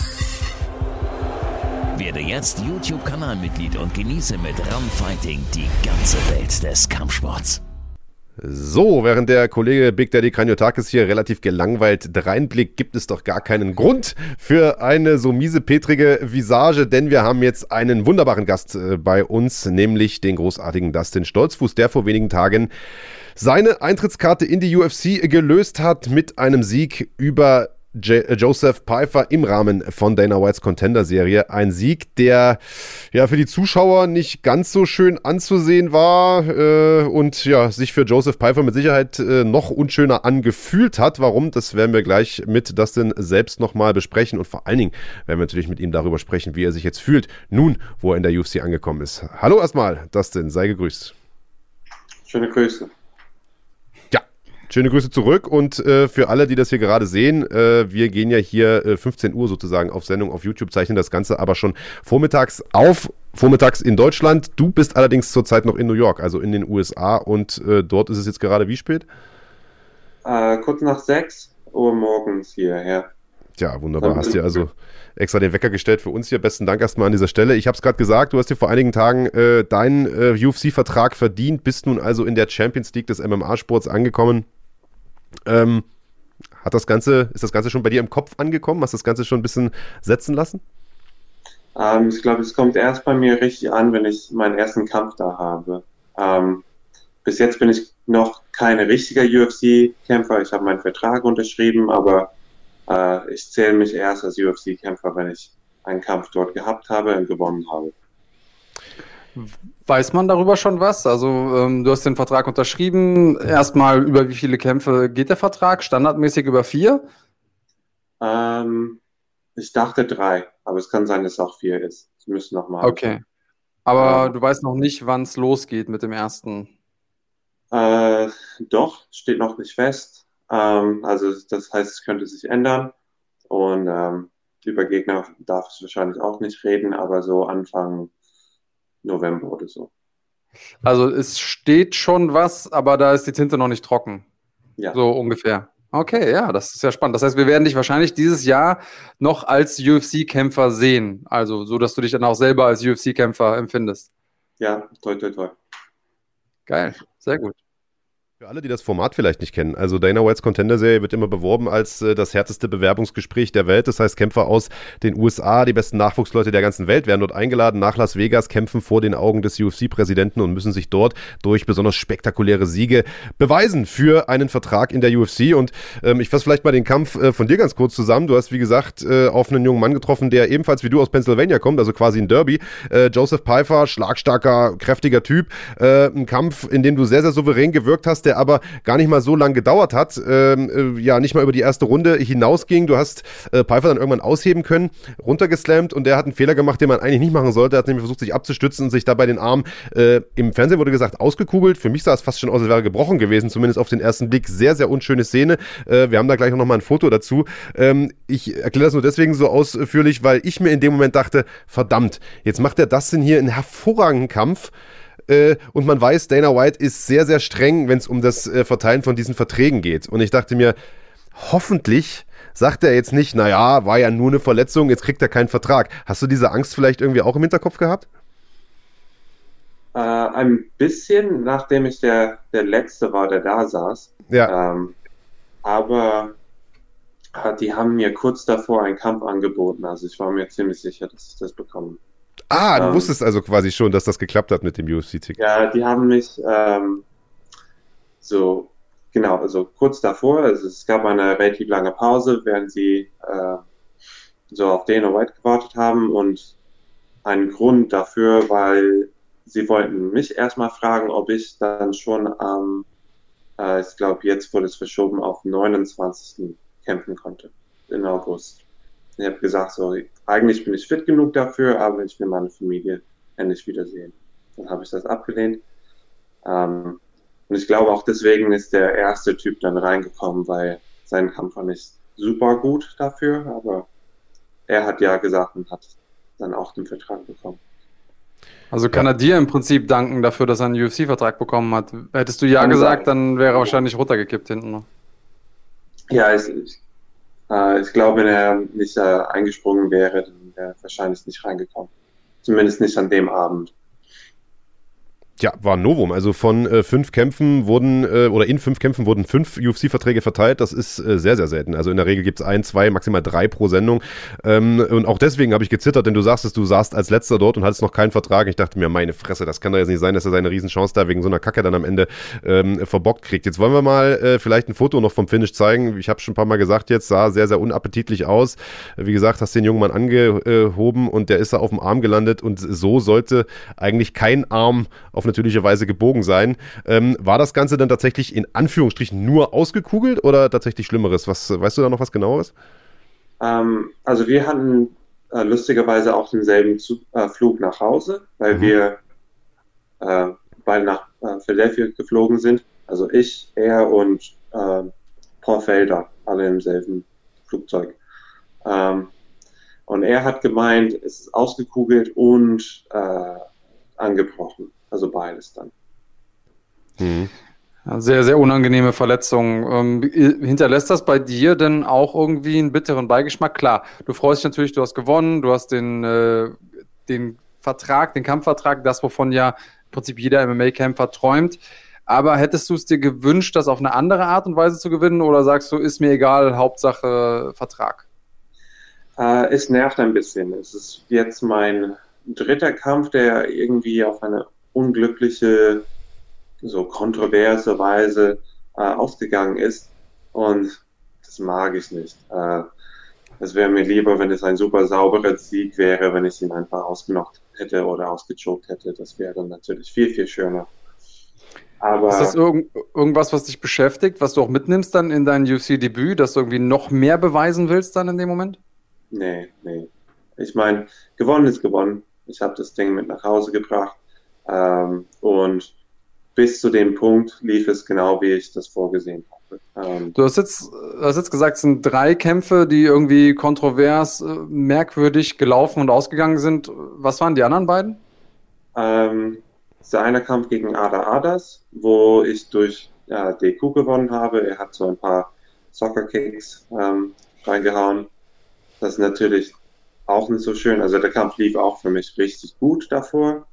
Werde jetzt YouTube-Kanalmitglied und genieße mit Runfighting die ganze Welt des Kampfsports. So, während der Kollege Big Daddy Kranjotakis hier relativ gelangweilt reinblickt, gibt es doch gar keinen Grund für eine so miesepetrige Visage, denn wir haben jetzt einen wunderbaren Gast äh, bei uns, nämlich den großartigen Dustin Stolzfuß, der vor wenigen Tagen seine Eintrittskarte in die UFC gelöst hat mit einem Sieg über J äh, Joseph Pfeiffer im Rahmen von Dana Whites Contender-Serie. Ein Sieg, der ja für die Zuschauer nicht ganz so schön anzusehen war äh, und ja, sich für Joseph Pfeiffer mit Sicherheit äh, noch unschöner angefühlt hat. Warum? Das werden wir gleich mit Dustin selbst nochmal besprechen und vor allen Dingen werden wir natürlich mit ihm darüber sprechen, wie er sich jetzt fühlt, nun, wo er in der UFC angekommen ist. Hallo erstmal, Dustin, sei gegrüßt. Schöne Grüße. Schöne Grüße zurück und äh, für alle, die das hier gerade sehen, äh, wir gehen ja hier äh, 15 Uhr sozusagen auf Sendung auf YouTube, zeichnen das Ganze aber schon vormittags auf, vormittags in Deutschland. Du bist allerdings zurzeit noch in New York, also in den USA und äh, dort ist es jetzt gerade wie spät? Äh, kurz nach 6 Uhr morgens hierher. Ja, wunderbar. Hast dir also extra den Wecker gestellt für uns hier. Besten Dank erstmal an dieser Stelle. Ich habe es gerade gesagt, du hast dir vor einigen Tagen äh, deinen äh, UFC-Vertrag verdient, bist nun also in der Champions League des MMA-Sports angekommen. Ähm, hat das Ganze, ist das Ganze schon bei dir im Kopf angekommen? Hast du das Ganze schon ein bisschen setzen lassen? Ähm, ich glaube, es kommt erst bei mir richtig an, wenn ich meinen ersten Kampf da habe. Ähm, bis jetzt bin ich noch kein richtiger UFC-Kämpfer. Ich habe meinen Vertrag unterschrieben, aber äh, ich zähle mich erst als UFC-Kämpfer, wenn ich einen Kampf dort gehabt habe und gewonnen habe. Weiß man darüber schon was? Also ähm, du hast den Vertrag unterschrieben. Erstmal über wie viele Kämpfe geht der Vertrag? Standardmäßig über vier? Ähm, ich dachte drei, aber es kann sein, dass es auch vier ist. Es müssen noch mal. Okay. Aber ähm, du weißt noch nicht, wann es losgeht mit dem ersten. Äh, doch, steht noch nicht fest. Ähm, also das heißt, es könnte sich ändern. Und ähm, über Gegner darf ich wahrscheinlich auch nicht reden, aber so Anfang November oder so. Also es steht schon was, aber da ist die Tinte noch nicht trocken. Ja. So ungefähr. Okay, ja, das ist ja spannend. Das heißt, wir werden dich wahrscheinlich dieses Jahr noch als UFC-Kämpfer sehen. Also, so dass du dich dann auch selber als UFC-Kämpfer empfindest. Ja, toll, toll, toll. Geil, sehr gut. Für alle, die das Format vielleicht nicht kennen, also Dana Whites Contender Serie wird immer beworben als äh, das härteste Bewerbungsgespräch der Welt. Das heißt, Kämpfer aus den USA, die besten Nachwuchsleute der ganzen Welt, werden dort eingeladen nach Las Vegas, kämpfen vor den Augen des UFC-Präsidenten und müssen sich dort durch besonders spektakuläre Siege beweisen für einen Vertrag in der UFC. Und ähm, ich fasse vielleicht mal den Kampf äh, von dir ganz kurz zusammen. Du hast, wie gesagt, äh, auf einen jungen Mann getroffen, der ebenfalls wie du aus Pennsylvania kommt, also quasi ein Derby. Äh, Joseph Pfeiffer, schlagstarker, kräftiger Typ. Äh, ein Kampf, in dem du sehr, sehr souverän gewirkt hast, der aber gar nicht mal so lange gedauert hat, ähm, äh, ja, nicht mal über die erste Runde hinausging. Du hast äh, Pfeiffer dann irgendwann ausheben können, runtergeslammt und der hat einen Fehler gemacht, den man eigentlich nicht machen sollte. Er hat nämlich versucht, sich abzustützen und sich dabei den Arm, äh, im Fernsehen wurde gesagt, ausgekugelt. Für mich sah es fast schon aus, als wäre gebrochen gewesen, zumindest auf den ersten Blick. Sehr, sehr unschöne Szene. Äh, wir haben da gleich noch mal ein Foto dazu. Ähm, ich erkläre das nur deswegen so ausführlich, weil ich mir in dem Moment dachte, verdammt, jetzt macht er das denn hier einen hervorragenden Kampf. Äh, und man weiß, Dana White ist sehr, sehr streng, wenn es um das äh, Verteilen von diesen Verträgen geht. Und ich dachte mir, hoffentlich sagt er jetzt nicht, naja, war ja nur eine Verletzung, jetzt kriegt er keinen Vertrag. Hast du diese Angst vielleicht irgendwie auch im Hinterkopf gehabt? Äh, ein bisschen, nachdem ich der, der Letzte war, der da saß. Ja. Ähm, aber äh, die haben mir kurz davor einen Kampf angeboten. Also ich war mir ziemlich sicher, dass ich das bekomme. Ah, du ähm, wusstest also quasi schon, dass das geklappt hat mit dem UFC-Ticket. Ja, die haben mich ähm, so, genau, also kurz davor, also es gab eine relativ lange Pause, während sie äh, so auf Dana White gewartet haben und ein Grund dafür, weil sie wollten mich erstmal fragen, ob ich dann schon am, äh, ich glaube, jetzt wurde es verschoben, auf 29. kämpfen konnte, im August. Ich habe gesagt, so, eigentlich bin ich fit genug dafür, aber ich will meine Familie endlich wiedersehen. Dann habe ich das abgelehnt. Ähm, und ich glaube auch deswegen ist der erste Typ dann reingekommen, weil sein Kampf war nicht super gut dafür, aber er hat ja gesagt und hat dann auch den Vertrag bekommen. Also kann er dir im Prinzip danken dafür, dass er einen UFC-Vertrag bekommen hat. Hättest du ja gesagt, dann wäre er wahrscheinlich runtergekippt hinten noch. Ja, ich, ich äh, ich glaube, wenn er nicht äh, eingesprungen wäre, dann wäre er wahrscheinlich nicht reingekommen. Zumindest nicht an dem Abend. Ja, war ein Novum. Also von äh, fünf Kämpfen wurden, äh, oder in fünf Kämpfen wurden fünf UFC-Verträge verteilt. Das ist äh, sehr, sehr selten. Also in der Regel gibt es ein, zwei, maximal drei pro Sendung. Ähm, und auch deswegen habe ich gezittert, denn du sagst es, du saßt als letzter dort und hattest noch keinen Vertrag. Ich dachte mir, meine Fresse, das kann doch jetzt nicht sein, dass er seine Riesenchance da wegen so einer Kacke dann am Ende ähm, verbockt kriegt. Jetzt wollen wir mal äh, vielleicht ein Foto noch vom Finish zeigen. Ich habe schon ein paar Mal gesagt jetzt, sah sehr, sehr unappetitlich aus. Wie gesagt, hast den jungen Mann angehoben und der ist da auf dem Arm gelandet und so sollte eigentlich kein Arm auf eine natürliche Weise gebogen sein. Ähm, war das Ganze dann tatsächlich in Anführungsstrichen nur ausgekugelt oder tatsächlich Schlimmeres? Was, weißt du da noch was genaueres? Ähm, also wir hatten äh, lustigerweise auch denselben Zug, äh, Flug nach Hause, weil mhm. wir äh, beide nach äh, Philadelphia geflogen sind. Also ich, er und äh, Paul Felder, alle im selben Flugzeug. Ähm, und er hat gemeint, es ist ausgekugelt und äh, angebrochen. Also beides dann. Mhm. Sehr, sehr unangenehme Verletzung. Ähm, hinterlässt das bei dir denn auch irgendwie einen bitteren Beigeschmack? Klar, du freust dich natürlich, du hast gewonnen, du hast den, äh, den Vertrag, den Kampfvertrag, das, wovon ja im Prinzip jeder MMA-Kämpfer träumt. Aber hättest du es dir gewünscht, das auf eine andere Art und Weise zu gewinnen oder sagst du, ist mir egal, Hauptsache Vertrag? Äh, es nervt ein bisschen. Es ist jetzt mein dritter Kampf, der irgendwie auf eine unglückliche so kontroverse Weise äh, ausgegangen ist. Und das mag ich nicht. Äh, es wäre mir lieber, wenn es ein super sauberer Sieg wäre, wenn ich ihn einfach ausgenockt hätte oder ausgechoked hätte. Das wäre dann natürlich viel, viel schöner. Aber ist das irg irgendwas, was dich beschäftigt, was du auch mitnimmst dann in dein UFC-Debüt, dass du irgendwie noch mehr beweisen willst dann in dem Moment? Nee, nee. Ich meine, gewonnen ist gewonnen. Ich habe das Ding mit nach Hause gebracht. Ähm, und bis zu dem Punkt lief es genau, wie ich das vorgesehen habe. Ähm, du hast jetzt, hast jetzt gesagt, es sind drei Kämpfe, die irgendwie kontrovers, äh, merkwürdig gelaufen und ausgegangen sind. Was waren die anderen beiden? Ähm, der eine Kampf gegen Ada Adas, wo ich durch ja, DQ gewonnen habe. Er hat so ein paar Soccer Kicks ähm, reingehauen. Das ist natürlich auch nicht so schön. Also der Kampf lief auch für mich richtig gut davor.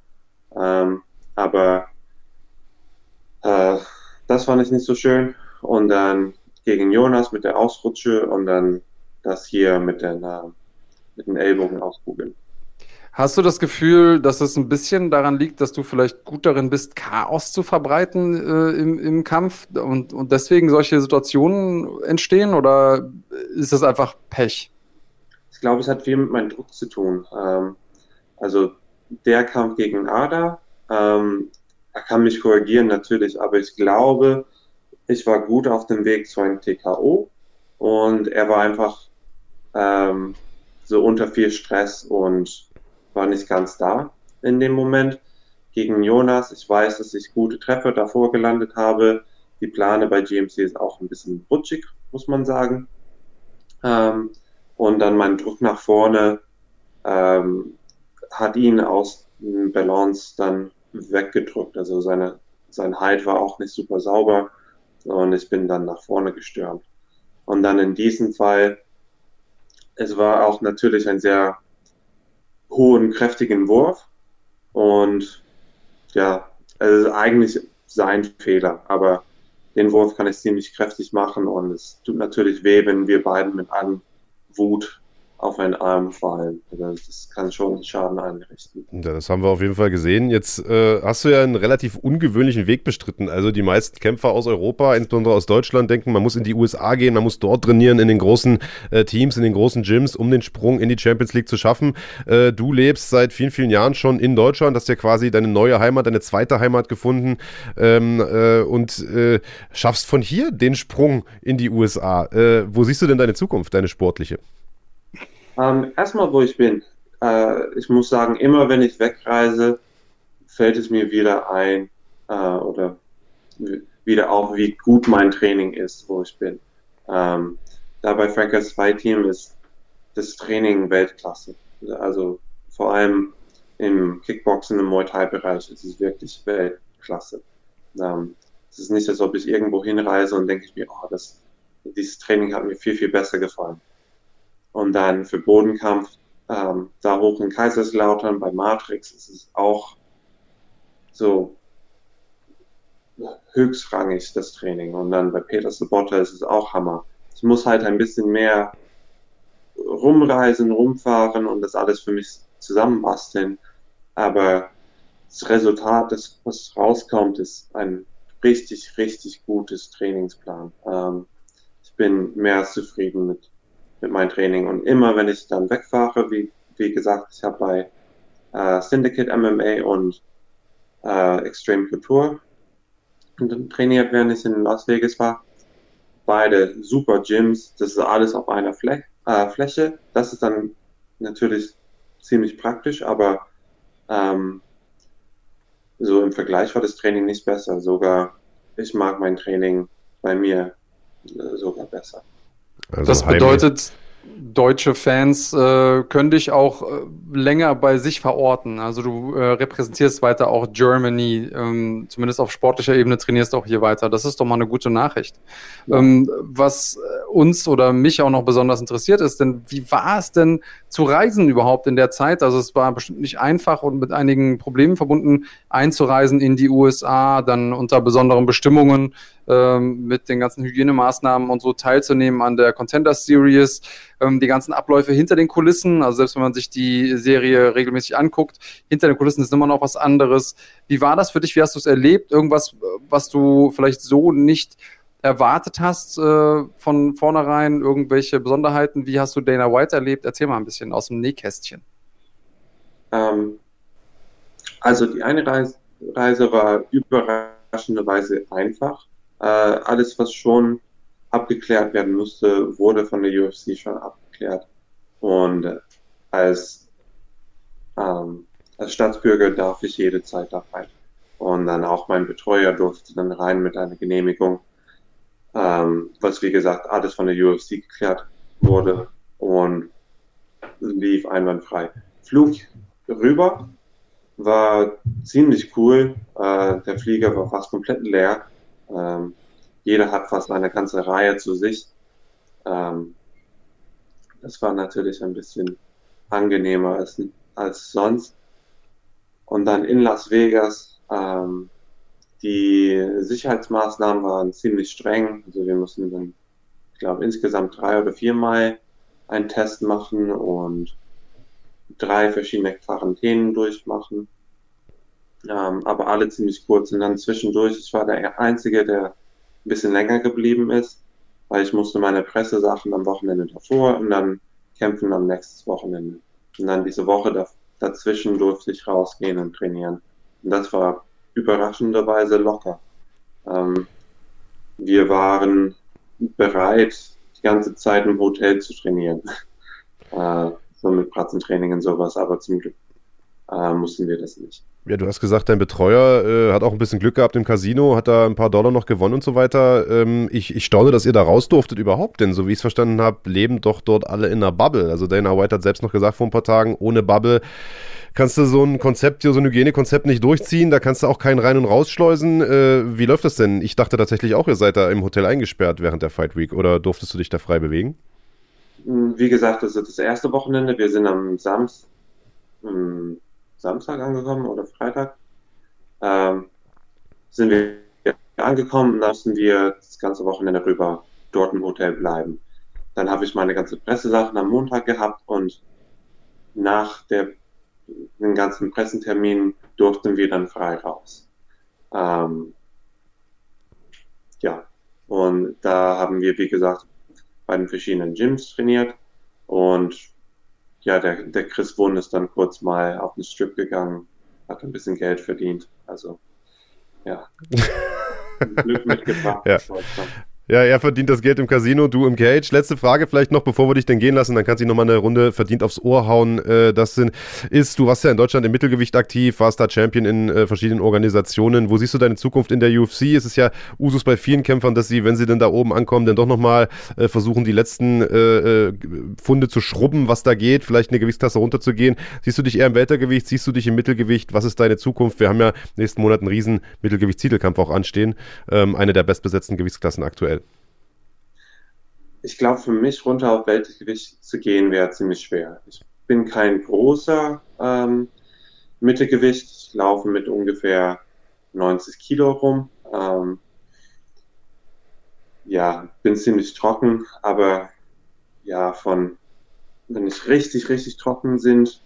Ähm, aber äh, das fand ich nicht so schön. Und dann gegen Jonas mit der Ausrutsche und dann das hier mit den, äh, mit den Ellbogen auskugeln. Hast du das Gefühl, dass es ein bisschen daran liegt, dass du vielleicht gut darin bist, Chaos zu verbreiten äh, im, im Kampf und, und deswegen solche Situationen entstehen oder ist es einfach Pech? Ich glaube, es hat viel mit meinem Druck zu tun. Ähm, also der Kampf gegen Ada, ähm, er kann mich korrigieren natürlich, aber ich glaube, ich war gut auf dem Weg zu einem TKO und er war einfach ähm, so unter viel Stress und war nicht ganz da in dem Moment. Gegen Jonas, ich weiß, dass ich gute Treffer davor gelandet habe. Die Plane bei GMC ist auch ein bisschen rutschig, muss man sagen. Ähm, und dann mein Druck nach vorne ähm, hat ihn aus dem Balance dann weggedrückt. Also seine, sein Halt war auch nicht super sauber und ich bin dann nach vorne gestürmt. Und dann in diesem Fall, es war auch natürlich ein sehr hohen, kräftigen Wurf. Und ja, es ist eigentlich sein Fehler, aber den Wurf kann ich ziemlich kräftig machen und es tut natürlich weh, wenn wir beiden mit allem Wut auf einen Arm fallen. Also das kann schon Schaden anrichten. Ja, das haben wir auf jeden Fall gesehen. Jetzt äh, hast du ja einen relativ ungewöhnlichen Weg bestritten. Also die meisten Kämpfer aus Europa, insbesondere aus Deutschland, denken, man muss in die USA gehen, man muss dort trainieren, in den großen äh, Teams, in den großen Gyms, um den Sprung in die Champions League zu schaffen. Äh, du lebst seit vielen, vielen Jahren schon in Deutschland, hast ja quasi deine neue Heimat, deine zweite Heimat gefunden ähm, äh, und äh, schaffst von hier den Sprung in die USA. Äh, wo siehst du denn deine Zukunft, deine sportliche? Ähm, erstmal, wo ich bin. Äh, ich muss sagen, immer wenn ich wegreise, fällt es mir wieder ein äh, oder wieder auf, wie gut mein Training ist, wo ich bin. Ähm, da bei Frankers 2 Team ist das Training Weltklasse. Also vor allem im Kickboxen, im Muay Thai Bereich ist es wirklich Weltklasse. Ähm, es ist nicht, als ob ich irgendwo hinreise und denke ich mir, oh, das, dieses Training hat mir viel, viel besser gefallen. Und dann für Bodenkampf, ähm, da hoch in Kaiserslautern bei Matrix ist es auch so höchstrangig, das Training. Und dann bei Peter Sobotta ist es auch Hammer. Ich muss halt ein bisschen mehr rumreisen, rumfahren und das alles für mich zusammenbasteln. Aber das Resultat, das, was rauskommt, ist ein richtig, richtig gutes Trainingsplan. Ähm, ich bin mehr als zufrieden mit mit meinem Training. Und immer, wenn ich dann wegfahre, wie, wie gesagt, ich habe bei äh, Syndicate MMA und äh, Extreme Couture trainiert, während ich in Las Vegas war. Beide super Gyms, das ist alles auf einer Fläche. Äh, Fläche. Das ist dann natürlich ziemlich praktisch, aber ähm, so im Vergleich war das Training nicht besser. Sogar ich mag mein Training bei mir äh, sogar besser. Also das bedeutet, deutsche Fans äh, können dich auch äh, länger bei sich verorten. Also du äh, repräsentierst weiter auch Germany, ähm, zumindest auf sportlicher Ebene trainierst auch hier weiter. Das ist doch mal eine gute Nachricht. Ja. Ähm, was uns oder mich auch noch besonders interessiert ist, denn wie war es denn zu reisen überhaupt in der Zeit? Also es war bestimmt nicht einfach und mit einigen Problemen verbunden, einzureisen in die USA, dann unter besonderen Bestimmungen ähm, mit den ganzen Hygienemaßnahmen und so teilzunehmen an der Contender Series, ähm, die ganzen Abläufe hinter den Kulissen, also selbst wenn man sich die Serie regelmäßig anguckt, hinter den Kulissen ist immer noch was anderes. Wie war das für dich? Wie hast du es erlebt? Irgendwas, was du vielleicht so nicht erwartet hast äh, von vornherein, irgendwelche Besonderheiten? Wie hast du Dana White erlebt? Erzähl mal ein bisschen aus dem Nähkästchen. Ähm, also die eine Reise, Reise war überraschenderweise einfach. Äh, alles, was schon abgeklärt werden musste, wurde von der UFC schon abgeklärt. Und äh, als, ähm, als Staatsbürger darf ich jede Zeit da rein. Und dann auch mein Betreuer durfte dann rein mit einer Genehmigung, ähm, was wie gesagt alles von der UFC geklärt wurde und lief einwandfrei. Flug rüber war ziemlich cool. Äh, der Flieger war fast komplett leer. Ähm, jeder hat fast eine ganze Reihe zu sich. Ähm, das war natürlich ein bisschen angenehmer als, als sonst. Und dann in Las Vegas, ähm, die Sicherheitsmaßnahmen waren ziemlich streng. Also wir mussten dann, ich glaube, insgesamt drei oder viermal einen Test machen und drei verschiedene Quarantänen durchmachen ähm, aber alle ziemlich kurz. Und dann zwischendurch, ich war der Einzige, der ein bisschen länger geblieben ist, weil ich musste meine Pressesachen am Wochenende davor und dann kämpfen am nächsten Wochenende. Und dann diese Woche da, dazwischen durfte ich rausgehen und trainieren. Und das war überraschenderweise locker. Ähm, wir waren bereit, die ganze Zeit im Hotel zu trainieren. äh, so mit Pratzentraining und sowas, aber zum Glück äh, mussten wir das nicht. Ja, du hast gesagt, dein Betreuer äh, hat auch ein bisschen Glück gehabt im Casino, hat da ein paar Dollar noch gewonnen und so weiter. Ähm, ich, ich staune, dass ihr da raus durftet überhaupt, denn so wie ich es verstanden habe, leben doch dort alle in einer Bubble. Also Dana White hat selbst noch gesagt vor ein paar Tagen, ohne Bubble kannst du so ein Konzept, so ein Hygienekonzept nicht durchziehen, da kannst du auch keinen rein und rausschleusen. Äh, wie läuft das denn? Ich dachte tatsächlich auch, ihr seid da im Hotel eingesperrt während der Fight Week oder durftest du dich da frei bewegen? Wie gesagt, das ist das erste Wochenende. Wir sind am Samstag Samstag angekommen oder Freitag, ähm, sind wir angekommen und dann mussten wir das ganze Wochenende rüber dort im Hotel bleiben. Dann habe ich meine ganze Pressesachen am Montag gehabt und nach der, den ganzen Pressentermin durften wir dann frei raus. Ähm, ja, und da haben wir, wie gesagt, bei den verschiedenen Gyms trainiert und ja, der, der Chris Wund ist dann kurz mal auf den Strip gegangen, hat ein bisschen Geld verdient. Also, ja. Glück mitgebracht. ja. Ja, er verdient das Geld im Casino, du im Cage. Letzte Frage vielleicht noch, bevor wir dich denn gehen lassen, dann kannst du noch mal eine Runde verdient aufs Ohr hauen. Äh, das sind, ist, du warst ja in Deutschland im Mittelgewicht aktiv, warst da Champion in äh, verschiedenen Organisationen. Wo siehst du deine Zukunft in der UFC? Es ist ja Usus bei vielen Kämpfern, dass sie, wenn sie denn da oben ankommen, dann doch nochmal äh, versuchen, die letzten äh, äh, Funde zu schrubben, was da geht, vielleicht eine Gewichtsklasse runterzugehen. Siehst du dich eher im Weltergewicht? Siehst du dich im Mittelgewicht? Was ist deine Zukunft? Wir haben ja nächsten Monat einen riesen Mittelgewichtstitelkampf auch anstehen. Ähm, eine der bestbesetzten Gewichtsklassen aktuell ich glaube, für mich runter auf Weltgewicht zu gehen, wäre ziemlich schwer. Ich bin kein großer ähm, Mittelgewicht. Ich laufe mit ungefähr 90 Kilo rum. Ähm, ja, bin ziemlich trocken, aber ja, von, wenn ich richtig, richtig trocken sind,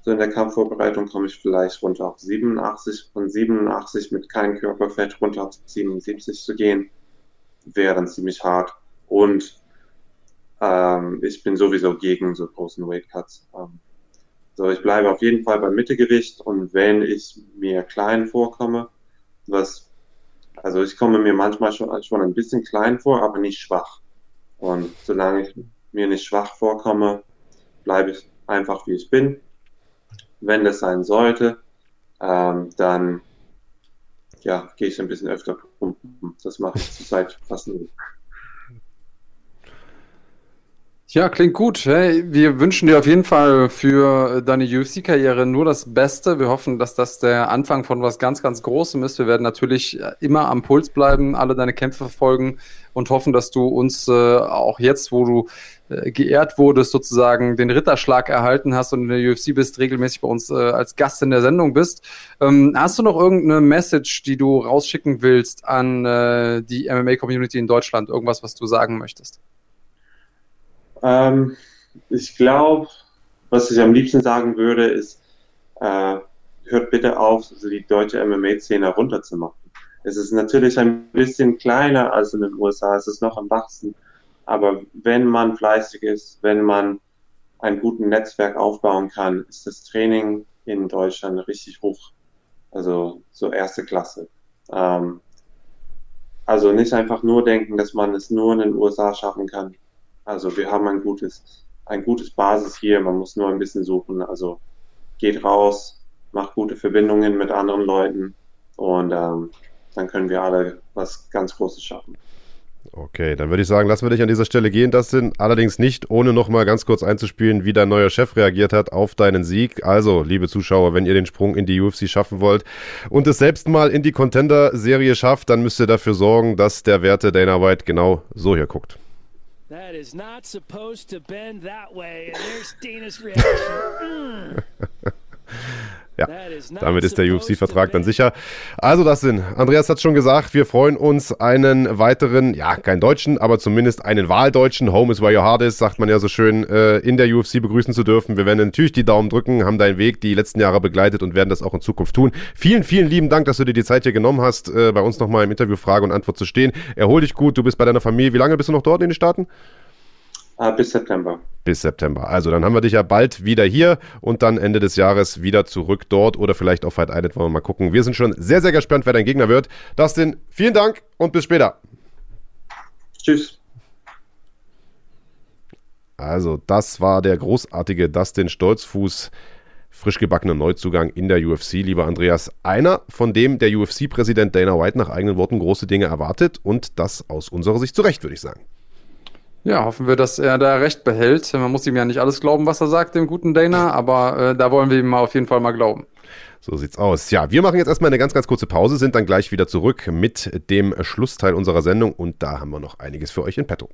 so in der Kampfvorbereitung komme ich vielleicht runter auf 87, von 87 mit keinem Körperfett runter auf 77 zu gehen, wäre dann ziemlich hart. Und ähm, ich bin sowieso gegen so großen Weight Cuts. Ähm, so, ich bleibe auf jeden Fall beim Mittelgewicht und wenn ich mir klein vorkomme, was, also ich komme mir manchmal schon, schon ein bisschen klein vor, aber nicht schwach. Und solange ich mir nicht schwach vorkomme, bleibe ich einfach wie ich bin. Wenn das sein sollte, ähm, dann ja, gehe ich ein bisschen öfter pumpen. Das mache ich zurzeit fast nie. Ja, klingt gut. Wir wünschen dir auf jeden Fall für deine UFC-Karriere nur das Beste. Wir hoffen, dass das der Anfang von was ganz, ganz Großem ist. Wir werden natürlich immer am Puls bleiben, alle deine Kämpfe verfolgen und hoffen, dass du uns äh, auch jetzt, wo du äh, geehrt wurdest, sozusagen den Ritterschlag erhalten hast und in der UFC bist, regelmäßig bei uns äh, als Gast in der Sendung bist. Ähm, hast du noch irgendeine Message, die du rausschicken willst an äh, die MMA-Community in Deutschland? Irgendwas, was du sagen möchtest? Ähm, ich glaube, was ich am liebsten sagen würde, ist, äh, hört bitte auf, so die deutsche MMA-Szene runterzumachen. Es ist natürlich ein bisschen kleiner als in den USA, es ist noch am Wachsen. Aber wenn man fleißig ist, wenn man ein gutes Netzwerk aufbauen kann, ist das Training in Deutschland richtig hoch. Also so erste Klasse. Ähm, also nicht einfach nur denken, dass man es nur in den USA schaffen kann. Also wir haben ein gutes, ein gutes Basis hier, man muss nur ein bisschen suchen. Also geht raus, macht gute Verbindungen mit anderen Leuten und ähm, dann können wir alle was ganz Großes schaffen. Okay, dann würde ich sagen, lassen wir dich an dieser Stelle gehen, Dustin. Allerdings nicht, ohne nochmal ganz kurz einzuspielen, wie dein neuer Chef reagiert hat auf deinen Sieg. Also, liebe Zuschauer, wenn ihr den Sprung in die UFC schaffen wollt und es selbst mal in die Contender-Serie schafft, dann müsst ihr dafür sorgen, dass der Werte Dana White genau so hier guckt. That is not supposed to bend that way. And there's Dana's reaction. Mm. Ja, damit ist der UFC-Vertrag dann sicher. Also das sind, Andreas hat schon gesagt, wir freuen uns, einen weiteren, ja, keinen Deutschen, aber zumindest einen Wahldeutschen, Home is where your heart is, sagt man ja so schön, äh, in der UFC begrüßen zu dürfen. Wir werden natürlich die Daumen drücken, haben deinen Weg die letzten Jahre begleitet und werden das auch in Zukunft tun. Vielen, vielen lieben Dank, dass du dir die Zeit hier genommen hast, äh, bei uns nochmal im Interview Frage und Antwort zu stehen. Erhol dich gut, du bist bei deiner Familie. Wie lange bist du noch dort in den Staaten? Ah, bis September. Bis September. Also dann haben wir dich ja bald wieder hier und dann Ende des Jahres wieder zurück dort oder vielleicht auf Fight Island, wollen wir mal gucken. Wir sind schon sehr, sehr gespannt, wer dein Gegner wird. Dustin, vielen Dank und bis später. Tschüss. Also, das war der großartige Dustin Stolzfuß, frisch gebackener Neuzugang in der UFC, lieber Andreas. Einer, von dem der UFC-Präsident Dana White nach eigenen Worten große Dinge erwartet und das aus unserer Sicht zu Recht, würde ich sagen. Ja, hoffen wir, dass er da recht behält. Man muss ihm ja nicht alles glauben, was er sagt, dem guten Dana, aber äh, da wollen wir ihm auf jeden Fall mal glauben. So sieht's aus. Ja, wir machen jetzt erstmal eine ganz, ganz kurze Pause, sind dann gleich wieder zurück mit dem Schlussteil unserer Sendung und da haben wir noch einiges für euch in petto.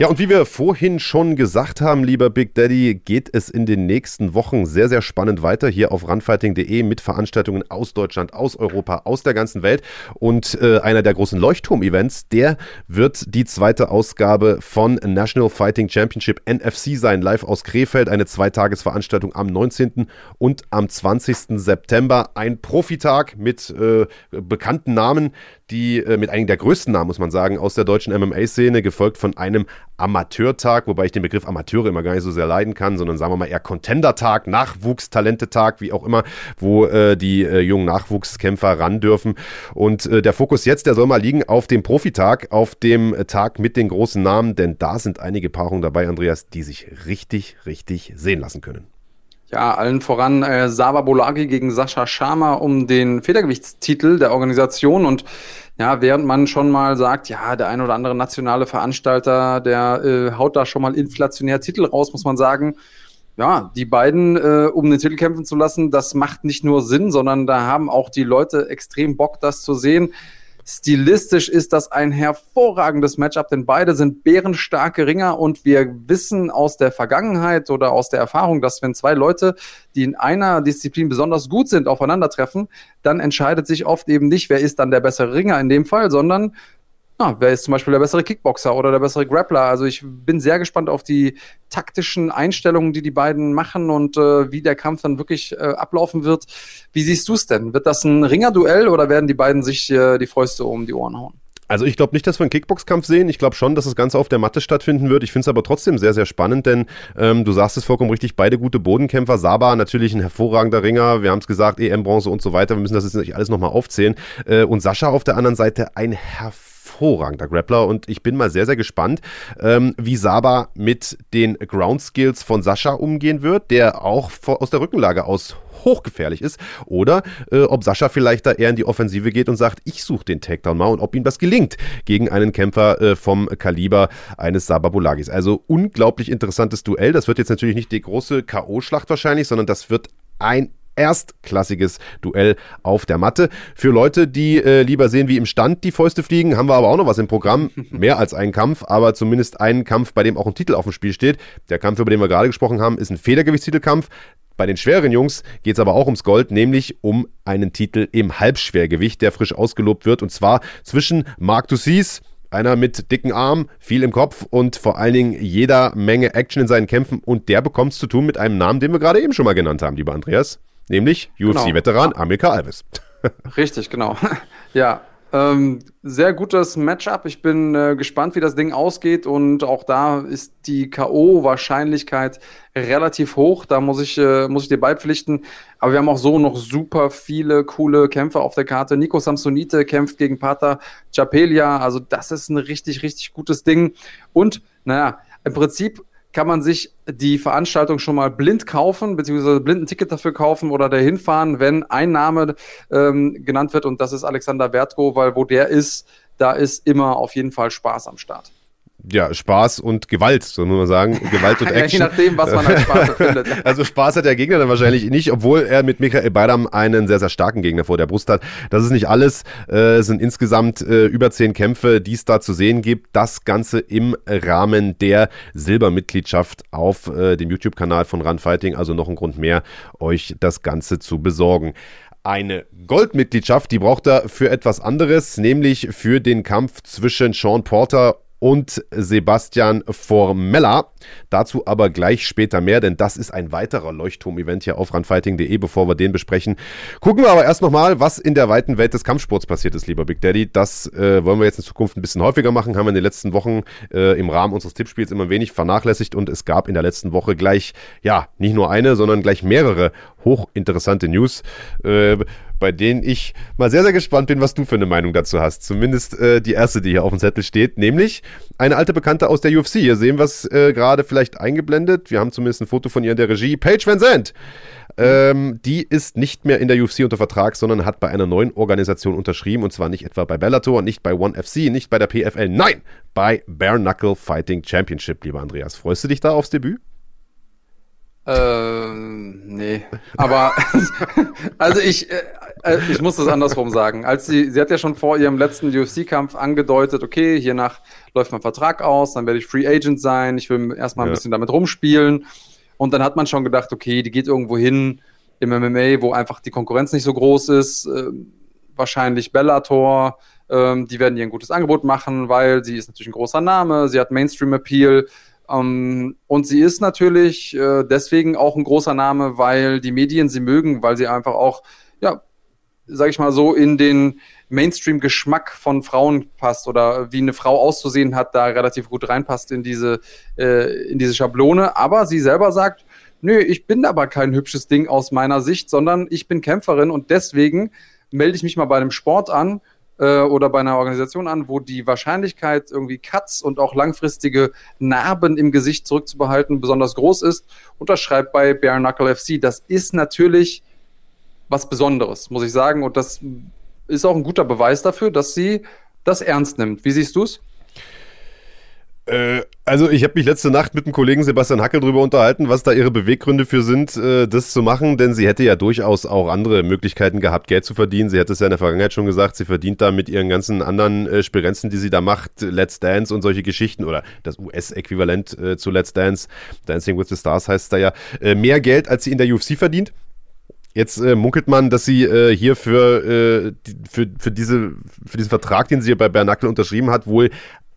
Ja, und wie wir vorhin schon gesagt haben, lieber Big Daddy, geht es in den nächsten Wochen sehr, sehr spannend weiter hier auf runfighting.de mit Veranstaltungen aus Deutschland, aus Europa, aus der ganzen Welt. Und äh, einer der großen Leuchtturm-Events, der wird die zweite Ausgabe von National Fighting Championship NFC sein, live aus Krefeld. Eine Zweitagesveranstaltung am 19. und am 20. September. Ein Profitag mit äh, bekannten Namen, die äh, mit einigen der größten Namen, muss man sagen, aus der deutschen MMA-Szene, gefolgt von einem Amateurtag, wobei ich den Begriff Amateure immer gar nicht so sehr leiden kann, sondern sagen wir mal eher Contender-Tag, Nachwuchstalentetag, wie auch immer, wo äh, die äh, jungen Nachwuchskämpfer ran dürfen. Und äh, der Fokus jetzt, der soll mal liegen auf dem Profitag, auf dem Tag mit den großen Namen, denn da sind einige Paarungen dabei, Andreas, die sich richtig, richtig sehen lassen können. Ja, allen voran äh, Sava Bolagi gegen Sascha Sharma um den Federgewichtstitel der Organisation. Und ja, während man schon mal sagt, ja, der ein oder andere nationale Veranstalter, der äh, haut da schon mal inflationär Titel raus, muss man sagen, ja, die beiden, äh, um den Titel kämpfen zu lassen, das macht nicht nur Sinn, sondern da haben auch die Leute extrem Bock, das zu sehen. Stilistisch ist das ein hervorragendes Matchup, denn beide sind bärenstarke Ringer und wir wissen aus der Vergangenheit oder aus der Erfahrung, dass wenn zwei Leute, die in einer Disziplin besonders gut sind, aufeinandertreffen, dann entscheidet sich oft eben nicht, wer ist dann der bessere Ringer in dem Fall, sondern ja, wer ist zum Beispiel der bessere Kickboxer oder der bessere Grappler. Also ich bin sehr gespannt auf die taktischen Einstellungen, die die beiden machen und äh, wie der Kampf dann wirklich äh, ablaufen wird. Wie siehst du es denn? Wird das ein Ringerduell oder werden die beiden sich äh, die Fäuste um die Ohren hauen? Also ich glaube nicht, dass wir einen Kickboxkampf sehen. Ich glaube schon, dass das Ganze auf der Matte stattfinden wird. Ich finde es aber trotzdem sehr, sehr spannend, denn ähm, du sagst es vollkommen richtig, beide gute Bodenkämpfer. Saba natürlich ein hervorragender Ringer. Wir haben es gesagt, EM-Bronze und so weiter. Wir müssen das jetzt nicht alles nochmal aufzählen. Äh, und Sascha auf der anderen Seite ein hervorragender Grappler und ich bin mal sehr, sehr gespannt, ähm, wie Saba mit den Ground Skills von Sascha umgehen wird, der auch aus der Rückenlage aus hochgefährlich ist. Oder äh, ob Sascha vielleicht da eher in die Offensive geht und sagt, ich suche den Takedown mal und ob ihm das gelingt gegen einen Kämpfer äh, vom Kaliber eines Sababulagis. Also unglaublich interessantes Duell. Das wird jetzt natürlich nicht die große K.O.-Schlacht wahrscheinlich, sondern das wird ein erstklassiges Duell auf der Matte. Für Leute, die äh, lieber sehen, wie im Stand die Fäuste fliegen, haben wir aber auch noch was im Programm. Mehr als einen Kampf, aber zumindest einen Kampf, bei dem auch ein Titel auf dem Spiel steht. Der Kampf, über den wir gerade gesprochen haben, ist ein Federgewichtstitelkampf. Bei den schweren Jungs geht es aber auch ums Gold, nämlich um einen Titel im Halbschwergewicht, der frisch ausgelobt wird. Und zwar zwischen Marc Dussis, einer mit dicken Arm, viel im Kopf und vor allen Dingen jeder Menge Action in seinen Kämpfen. Und der bekommt es zu tun mit einem Namen, den wir gerade eben schon mal genannt haben, lieber Andreas. Nämlich UFC-Veteran genau. Amilcar Alves. Richtig, genau. Ja, ähm, sehr gutes Matchup. Ich bin äh, gespannt, wie das Ding ausgeht. Und auch da ist die K.O.-Wahrscheinlichkeit relativ hoch. Da muss ich, äh, muss ich dir beipflichten. Aber wir haben auch so noch super viele coole Kämpfe auf der Karte. Nico Samsonite kämpft gegen Pater Chapelia. Also das ist ein richtig, richtig gutes Ding. Und, naja, im Prinzip kann man sich die Veranstaltung schon mal blind kaufen, beziehungsweise blind ein Ticket dafür kaufen oder dahin fahren, wenn ein Name ähm, genannt wird und das ist Alexander Wertko, weil wo der ist, da ist immer auf jeden Fall Spaß am Start ja, Spaß und Gewalt, so muss man sagen. Gewalt und Action. Je nachdem, was man als Spaß findet. also Spaß hat der Gegner dann wahrscheinlich nicht, obwohl er mit Michael Bayram einen sehr, sehr starken Gegner vor der Brust hat. Das ist nicht alles. Äh, es sind insgesamt äh, über zehn Kämpfe, die es da zu sehen gibt. Das Ganze im Rahmen der Silbermitgliedschaft auf äh, dem YouTube-Kanal von Run Fighting. Also noch ein Grund mehr, euch das Ganze zu besorgen eine Goldmitgliedschaft, die braucht er für etwas anderes, nämlich für den Kampf zwischen Sean Porter und Sebastian Formella. Dazu aber gleich später mehr, denn das ist ein weiterer Leuchtturm-Event hier auf runfighting.de, bevor wir den besprechen. Gucken wir aber erst nochmal, was in der weiten Welt des Kampfsports passiert ist, lieber Big Daddy. Das äh, wollen wir jetzt in Zukunft ein bisschen häufiger machen, haben wir in den letzten Wochen äh, im Rahmen unseres Tippspiels immer wenig vernachlässigt und es gab in der letzten Woche gleich, ja, nicht nur eine, sondern gleich mehrere hochinteressante News. Äh, bei denen ich mal sehr, sehr gespannt bin, was du für eine Meinung dazu hast. Zumindest äh, die erste, die hier auf dem Zettel steht, nämlich eine alte Bekannte aus der UFC. Hier sehen wir es äh, gerade vielleicht eingeblendet. Wir haben zumindest ein Foto von ihr in der Regie. Paige Van Zandt. Ähm, die ist nicht mehr in der UFC unter Vertrag, sondern hat bei einer neuen Organisation unterschrieben. Und zwar nicht etwa bei Bellator, nicht bei ONE FC, nicht bei der PFL. Nein, bei Bare Knuckle Fighting Championship, lieber Andreas. Freust du dich da aufs Debüt? Ähm, nee. Aber, also ich, äh, äh, ich muss das andersrum sagen. Als sie, sie hat ja schon vor ihrem letzten UFC-Kampf angedeutet, okay, hiernach läuft mein Vertrag aus, dann werde ich Free Agent sein, ich will erstmal ein ja. bisschen damit rumspielen. Und dann hat man schon gedacht, okay, die geht irgendwo hin im MMA, wo einfach die Konkurrenz nicht so groß ist. Äh, wahrscheinlich Bellator, ähm, die werden ihr ein gutes Angebot machen, weil sie ist natürlich ein großer Name, sie hat Mainstream-Appeal. Ähm, und sie ist natürlich äh, deswegen auch ein großer Name, weil die Medien sie mögen, weil sie einfach auch, ja, sag ich mal so, in den Mainstream-Geschmack von Frauen passt oder wie eine Frau auszusehen hat, da relativ gut reinpasst in diese, äh, in diese Schablone. Aber sie selber sagt, nö, ich bin aber kein hübsches Ding aus meiner Sicht, sondern ich bin Kämpferin und deswegen melde ich mich mal bei einem Sport an, äh, oder bei einer Organisation an, wo die Wahrscheinlichkeit, irgendwie Cuts und auch langfristige Narben im Gesicht zurückzubehalten, besonders groß ist, unterschreibt bei Bare Knuckle FC. Das ist natürlich was Besonderes, muss ich sagen. Und das ist auch ein guter Beweis dafür, dass sie das ernst nimmt. Wie siehst du es? Äh, also ich habe mich letzte Nacht mit dem Kollegen Sebastian Hackel darüber unterhalten, was da ihre Beweggründe für sind, äh, das zu machen, denn sie hätte ja durchaus auch andere Möglichkeiten gehabt, Geld zu verdienen. Sie hat es ja in der Vergangenheit schon gesagt, sie verdient da mit ihren ganzen anderen äh, Spirenzen, die sie da macht, Let's Dance und solche Geschichten oder das US-Äquivalent zu Let's Dance, Dancing with the Stars heißt es da ja, mehr Geld, als sie in der UFC verdient. Jetzt äh, munkelt man, dass sie äh, hier für, äh, für, für, diese, für diesen Vertrag, den sie bei Bernacle unterschrieben hat, wohl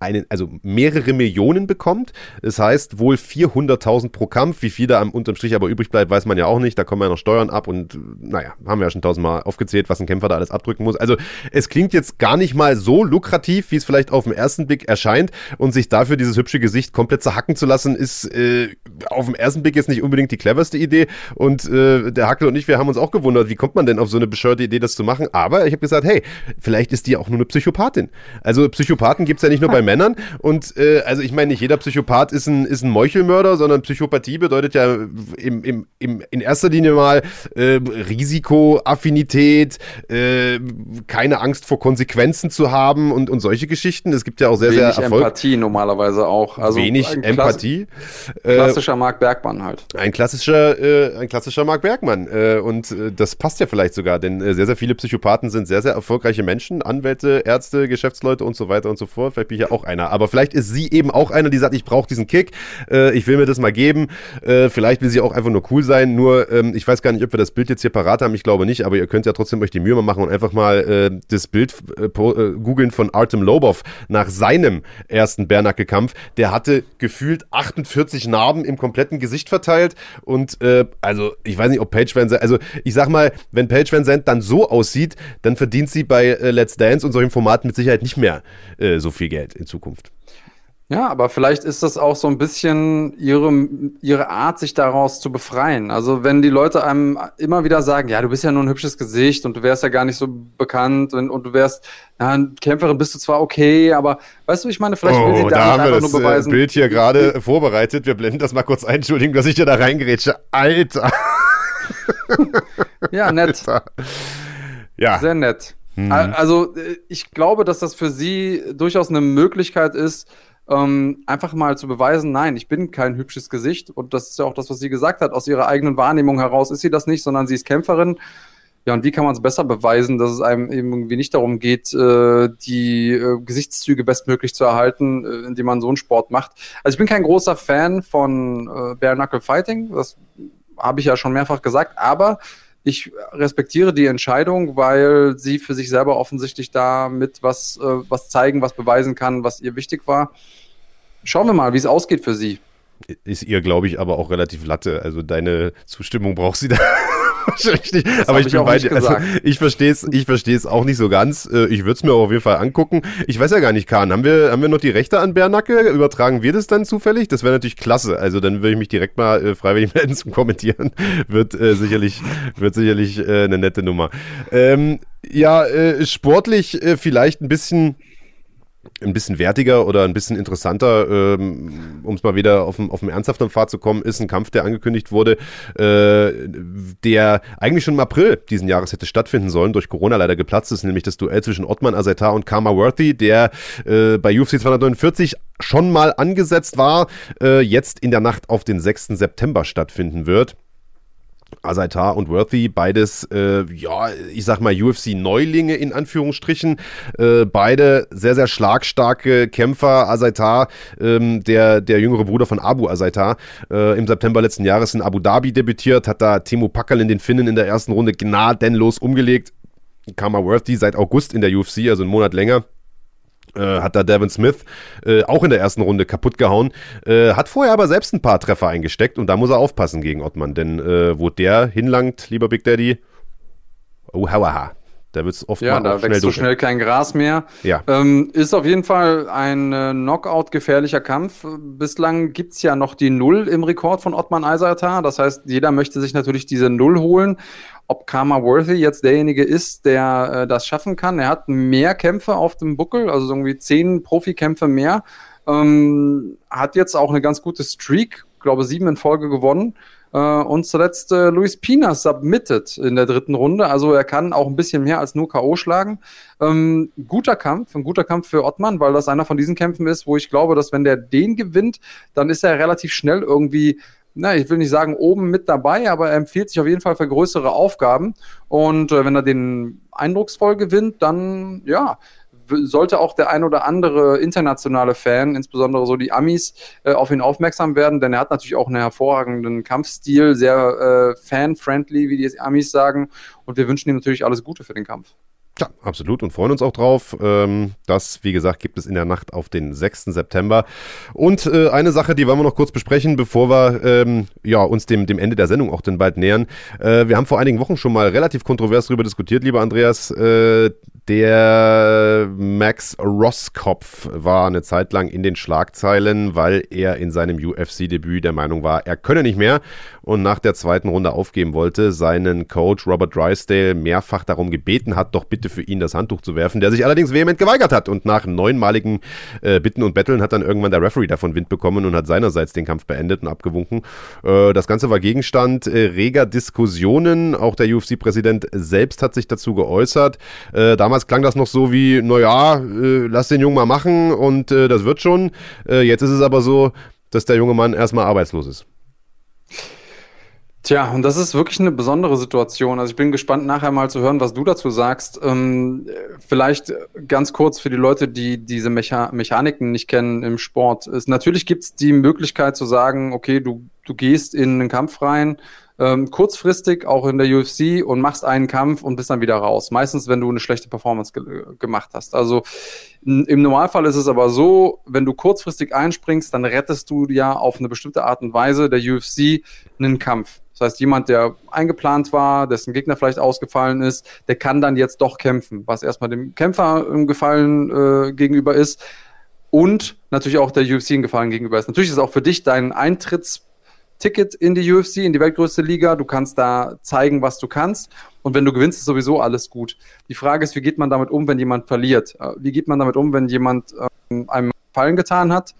einen, also mehrere Millionen bekommt. Das heißt wohl 400.000 pro Kampf. Wie viel da am unterm Strich aber übrig bleibt, weiß man ja auch nicht. Da kommen ja noch Steuern ab und naja, haben wir ja schon tausendmal aufgezählt, was ein Kämpfer da alles abdrücken muss. Also es klingt jetzt gar nicht mal so lukrativ, wie es vielleicht auf den ersten Blick erscheint und sich dafür dieses hübsche Gesicht komplett zerhacken zu lassen, ist äh, auf den ersten Blick jetzt nicht unbedingt die cleverste Idee. Und äh, der Hackel und ich, wir haben uns auch gewundert, wie kommt man denn auf so eine bescheuerte Idee, das zu machen. Aber ich habe gesagt, hey, vielleicht ist die auch nur eine Psychopathin. Also Psychopathen gibt es ja nicht nur bei Männern, Männern. Und äh, also ich meine, nicht jeder Psychopath ist ein, ist ein Meuchelmörder, sondern Psychopathie bedeutet ja im, im, im, in erster Linie mal äh, Risiko, Affinität, äh, keine Angst vor Konsequenzen zu haben und, und solche Geschichten. Es gibt ja auch sehr, wenig sehr Erfolg. Empathie normalerweise auch. Also wenig Empathie. Äh, klassischer Mark Bergmann halt. Ein klassischer, äh, ein klassischer Mark Bergmann. Äh, und das passt ja vielleicht sogar, denn sehr, sehr viele Psychopathen sind sehr, sehr erfolgreiche Menschen, Anwälte, Ärzte, Geschäftsleute und so weiter und so fort. Vielleicht bin ich ja auch einer. Aber vielleicht ist sie eben auch einer, die sagt, ich brauche diesen Kick, äh, ich will mir das mal geben. Äh, vielleicht will sie auch einfach nur cool sein. Nur, ähm, ich weiß gar nicht, ob wir das Bild jetzt hier parat haben. Ich glaube nicht, aber ihr könnt ja trotzdem euch die Mühe mal machen und einfach mal äh, das Bild äh, äh, googeln von Artem Lobov nach seinem ersten Bernacke-Kampf. Der hatte gefühlt 48 Narben im kompletten Gesicht verteilt. Und äh, also, ich weiß nicht, ob Page Van Zandt, also ich sag mal, wenn Page Van Zandt dann so aussieht, dann verdient sie bei Let's Dance und solchen Formaten mit Sicherheit nicht mehr so viel Geld in Zukunft. Ja, aber vielleicht ist das auch so ein bisschen ihre, ihre Art, sich daraus zu befreien. Also wenn die Leute einem immer wieder sagen, ja, du bist ja nur ein hübsches Gesicht und du wärst ja gar nicht so bekannt und, und du wärst, ja, Kämpferin bist du zwar okay, aber weißt du, ich meine, vielleicht will sie oh, da haben wir das nur äh, beweisen. Bild hier gerade vorbereitet. Wir blenden das mal kurz ein. Entschuldigung, dass ich dir da reingerätsche. Alter. ja, nett. Alter. Ja. Sehr nett. Mhm. Also äh, ich glaube, dass das für sie durchaus eine Möglichkeit ist, ähm, einfach mal zu beweisen, nein, ich bin kein hübsches Gesicht. Und das ist ja auch das, was sie gesagt hat. Aus ihrer eigenen Wahrnehmung heraus ist sie das nicht, sondern sie ist Kämpferin. Ja, und wie kann man es besser beweisen, dass es einem eben irgendwie nicht darum geht, äh, die äh, Gesichtszüge bestmöglich zu erhalten, äh, indem man so einen Sport macht. Also ich bin kein großer Fan von äh, Bare Knuckle Fighting, das habe ich ja schon mehrfach gesagt, aber ich respektiere die Entscheidung, weil sie für sich selber offensichtlich damit was, äh, was zeigen, was beweisen kann, was ihr wichtig war. Schauen wir mal, wie es ausgeht für sie. Ist ihr, glaube ich, aber auch relativ latte. Also deine Zustimmung braucht sie da wahrscheinlich nicht. aber ich, ich bin bei dir. Also, ich verstehe es ich versteh's auch nicht so ganz. Äh, ich würde es mir auf jeden Fall angucken. Ich weiß ja gar nicht, Kahn, haben wir, haben wir noch die Rechte an Bärnacke? Übertragen wir das dann zufällig? Das wäre natürlich klasse. Also dann würde ich mich direkt mal äh, freiwillig melden zum Kommentieren. wird äh, sicherlich, wird sicherlich äh, eine nette Nummer. Ähm, ja, äh, sportlich äh, vielleicht ein bisschen ein bisschen wertiger oder ein bisschen interessanter, ähm, um es mal wieder auf, einen ernsthaften Pfad zu kommen, ist ein Kampf, der angekündigt wurde, äh, der eigentlich schon im April diesen Jahres hätte stattfinden sollen, durch Corona leider geplatzt ist, nämlich das Duell zwischen Ottman Azetar und Karma Worthy, der äh, bei UFC 249 schon mal angesetzt war, äh, jetzt in der Nacht auf den 6. September stattfinden wird. Asaitar und Worthy, beides, äh, ja, ich sag mal UFC-Neulinge in Anführungsstrichen, äh, beide sehr, sehr schlagstarke Kämpfer. Asaitar, ähm, der, der jüngere Bruder von Abu Asaitar, äh, im September letzten Jahres in Abu Dhabi debütiert, hat da Timo Packerl in den Finnen in der ersten Runde gnadenlos umgelegt. Kama Worthy seit August in der UFC, also einen Monat länger. Äh, hat da Devin Smith äh, auch in der ersten Runde kaputt gehauen. Äh, hat vorher aber selbst ein paar Treffer eingesteckt und da muss er aufpassen gegen Ottmann, denn äh, wo der hinlangt, lieber Big Daddy, oh, hauaha. Da wird es oft ja, da wächst so schnell kein Gras mehr. Ja. Ähm, ist auf jeden Fall ein äh, Knockout-gefährlicher Kampf. Bislang gibt es ja noch die Null im Rekord von Ottman Eisertar. Das heißt, jeder möchte sich natürlich diese Null holen ob Karma Worthy jetzt derjenige ist, der äh, das schaffen kann. Er hat mehr Kämpfe auf dem Buckel, also irgendwie zehn Profikämpfe mehr. Ähm, hat jetzt auch eine ganz gute Streak, glaube sieben in Folge gewonnen. Äh, und zuletzt äh, Luis Pina submitted in der dritten Runde. Also er kann auch ein bisschen mehr als nur K.O. schlagen. Ähm, guter Kampf, ein guter Kampf für Ottmann, weil das einer von diesen Kämpfen ist, wo ich glaube, dass wenn der den gewinnt, dann ist er relativ schnell irgendwie na, ich will nicht sagen oben mit dabei, aber er empfiehlt sich auf jeden Fall für größere Aufgaben. Und äh, wenn er den eindrucksvoll gewinnt, dann ja, sollte auch der ein oder andere internationale Fan, insbesondere so die Amis, äh, auf ihn aufmerksam werden, denn er hat natürlich auch einen hervorragenden Kampfstil, sehr äh, fan-friendly, wie die Amis sagen. Und wir wünschen ihm natürlich alles Gute für den Kampf. Ja, absolut und freuen uns auch drauf. Ähm, das, wie gesagt, gibt es in der Nacht auf den 6. September. Und äh, eine Sache, die wollen wir noch kurz besprechen, bevor wir ähm, ja, uns dem, dem Ende der Sendung auch dann bald nähern. Äh, wir haben vor einigen Wochen schon mal relativ kontrovers darüber diskutiert, lieber Andreas. Der Max Rosskopf war eine Zeit lang in den Schlagzeilen, weil er in seinem UFC-Debüt der Meinung war, er könne nicht mehr und nach der zweiten Runde aufgeben wollte, seinen Coach Robert Drysdale mehrfach darum gebeten hat, doch bitte für ihn das Handtuch zu werfen, der sich allerdings vehement geweigert hat und nach neunmaligen äh, Bitten und Betteln hat dann irgendwann der Referee davon Wind bekommen und hat seinerseits den Kampf beendet und abgewunken. Äh, das Ganze war Gegenstand äh, reger Diskussionen, auch der UFC-Präsident selbst hat sich dazu geäußert. Äh, damals klang das noch so wie, naja, äh, lass den Jungen mal machen und äh, das wird schon. Äh, jetzt ist es aber so, dass der junge Mann erstmal arbeitslos ist. Tja, und das ist wirklich eine besondere Situation. Also ich bin gespannt, nachher mal zu hören, was du dazu sagst. Ähm, vielleicht ganz kurz für die Leute, die diese Mecha Mechaniken nicht kennen im Sport. Ist, natürlich gibt es die Möglichkeit zu sagen, okay, du, du gehst in einen Kampf rein, ähm, kurzfristig auch in der UFC und machst einen Kampf und bist dann wieder raus. Meistens, wenn du eine schlechte Performance ge gemacht hast. Also im Normalfall ist es aber so, wenn du kurzfristig einspringst, dann rettest du ja auf eine bestimmte Art und Weise der UFC einen Kampf. Das heißt, jemand, der eingeplant war, dessen Gegner vielleicht ausgefallen ist, der kann dann jetzt doch kämpfen, was erstmal dem Kämpfer im Gefallen äh, gegenüber ist und natürlich auch der UFC im Gefallen gegenüber ist. Natürlich ist auch für dich dein Eintritts Ticket in die UFC, in die weltgrößte Liga. Du kannst da zeigen, was du kannst. Und wenn du gewinnst, ist sowieso alles gut. Die Frage ist, wie geht man damit um, wenn jemand verliert? Äh, wie geht man damit um, wenn jemand ähm, einem Fallen getan hat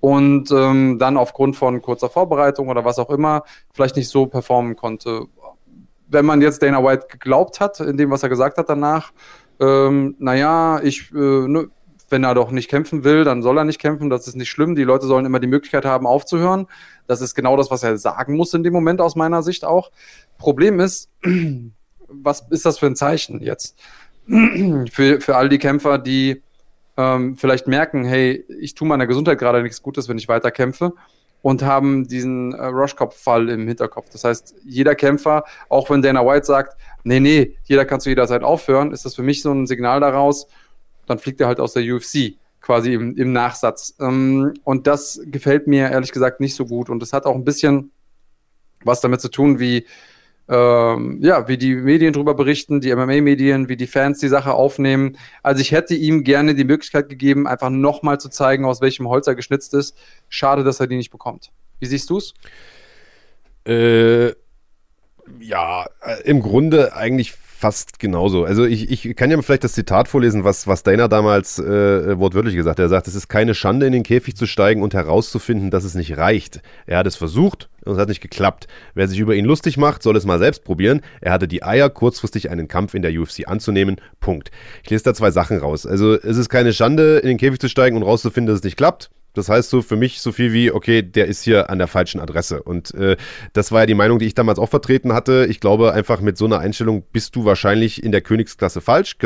und ähm, dann aufgrund von kurzer Vorbereitung oder was auch immer vielleicht nicht so performen konnte? Wenn man jetzt Dana White geglaubt hat, in dem, was er gesagt hat danach, ähm, naja, ich, äh, ne, wenn er doch nicht kämpfen will, dann soll er nicht kämpfen, das ist nicht schlimm. Die Leute sollen immer die Möglichkeit haben, aufzuhören. Das ist genau das, was er sagen muss in dem Moment aus meiner Sicht auch. Problem ist, was ist das für ein Zeichen jetzt? für, für all die Kämpfer, die ähm, vielleicht merken, hey, ich tue meiner Gesundheit gerade nichts Gutes, wenn ich weiter kämpfe und haben diesen äh, Rushkopf-Fall im Hinterkopf. Das heißt, jeder Kämpfer, auch wenn Dana White sagt, nee, nee, jeder kann zu jeder Zeit aufhören, ist das für mich so ein Signal daraus, dann fliegt er halt aus der UFC quasi im, im Nachsatz. Ähm, und das gefällt mir ehrlich gesagt nicht so gut. Und das hat auch ein bisschen was damit zu tun, wie, ähm, ja, wie die Medien darüber berichten, die MMA-Medien, wie die Fans die Sache aufnehmen. Also ich hätte ihm gerne die Möglichkeit gegeben, einfach nochmal zu zeigen, aus welchem Holz er geschnitzt ist. Schade, dass er die nicht bekommt. Wie siehst du es? Äh, ja, äh, im Grunde eigentlich fast genauso. Also ich, ich kann ja vielleicht das Zitat vorlesen, was, was Dana damals äh, wortwörtlich gesagt hat. Er sagt, es ist keine Schande, in den Käfig zu steigen und herauszufinden, dass es nicht reicht. Er hat es versucht und es hat nicht geklappt. Wer sich über ihn lustig macht, soll es mal selbst probieren. Er hatte die Eier, kurzfristig einen Kampf in der UFC anzunehmen. Punkt. Ich lese da zwei Sachen raus. Also es ist keine Schande, in den Käfig zu steigen und rauszufinden, dass es nicht klappt. Das heißt so für mich so viel wie, okay, der ist hier an der falschen Adresse. Und äh, das war ja die Meinung, die ich damals auch vertreten hatte. Ich glaube einfach mit so einer Einstellung bist du wahrscheinlich in der Königsklasse falsch.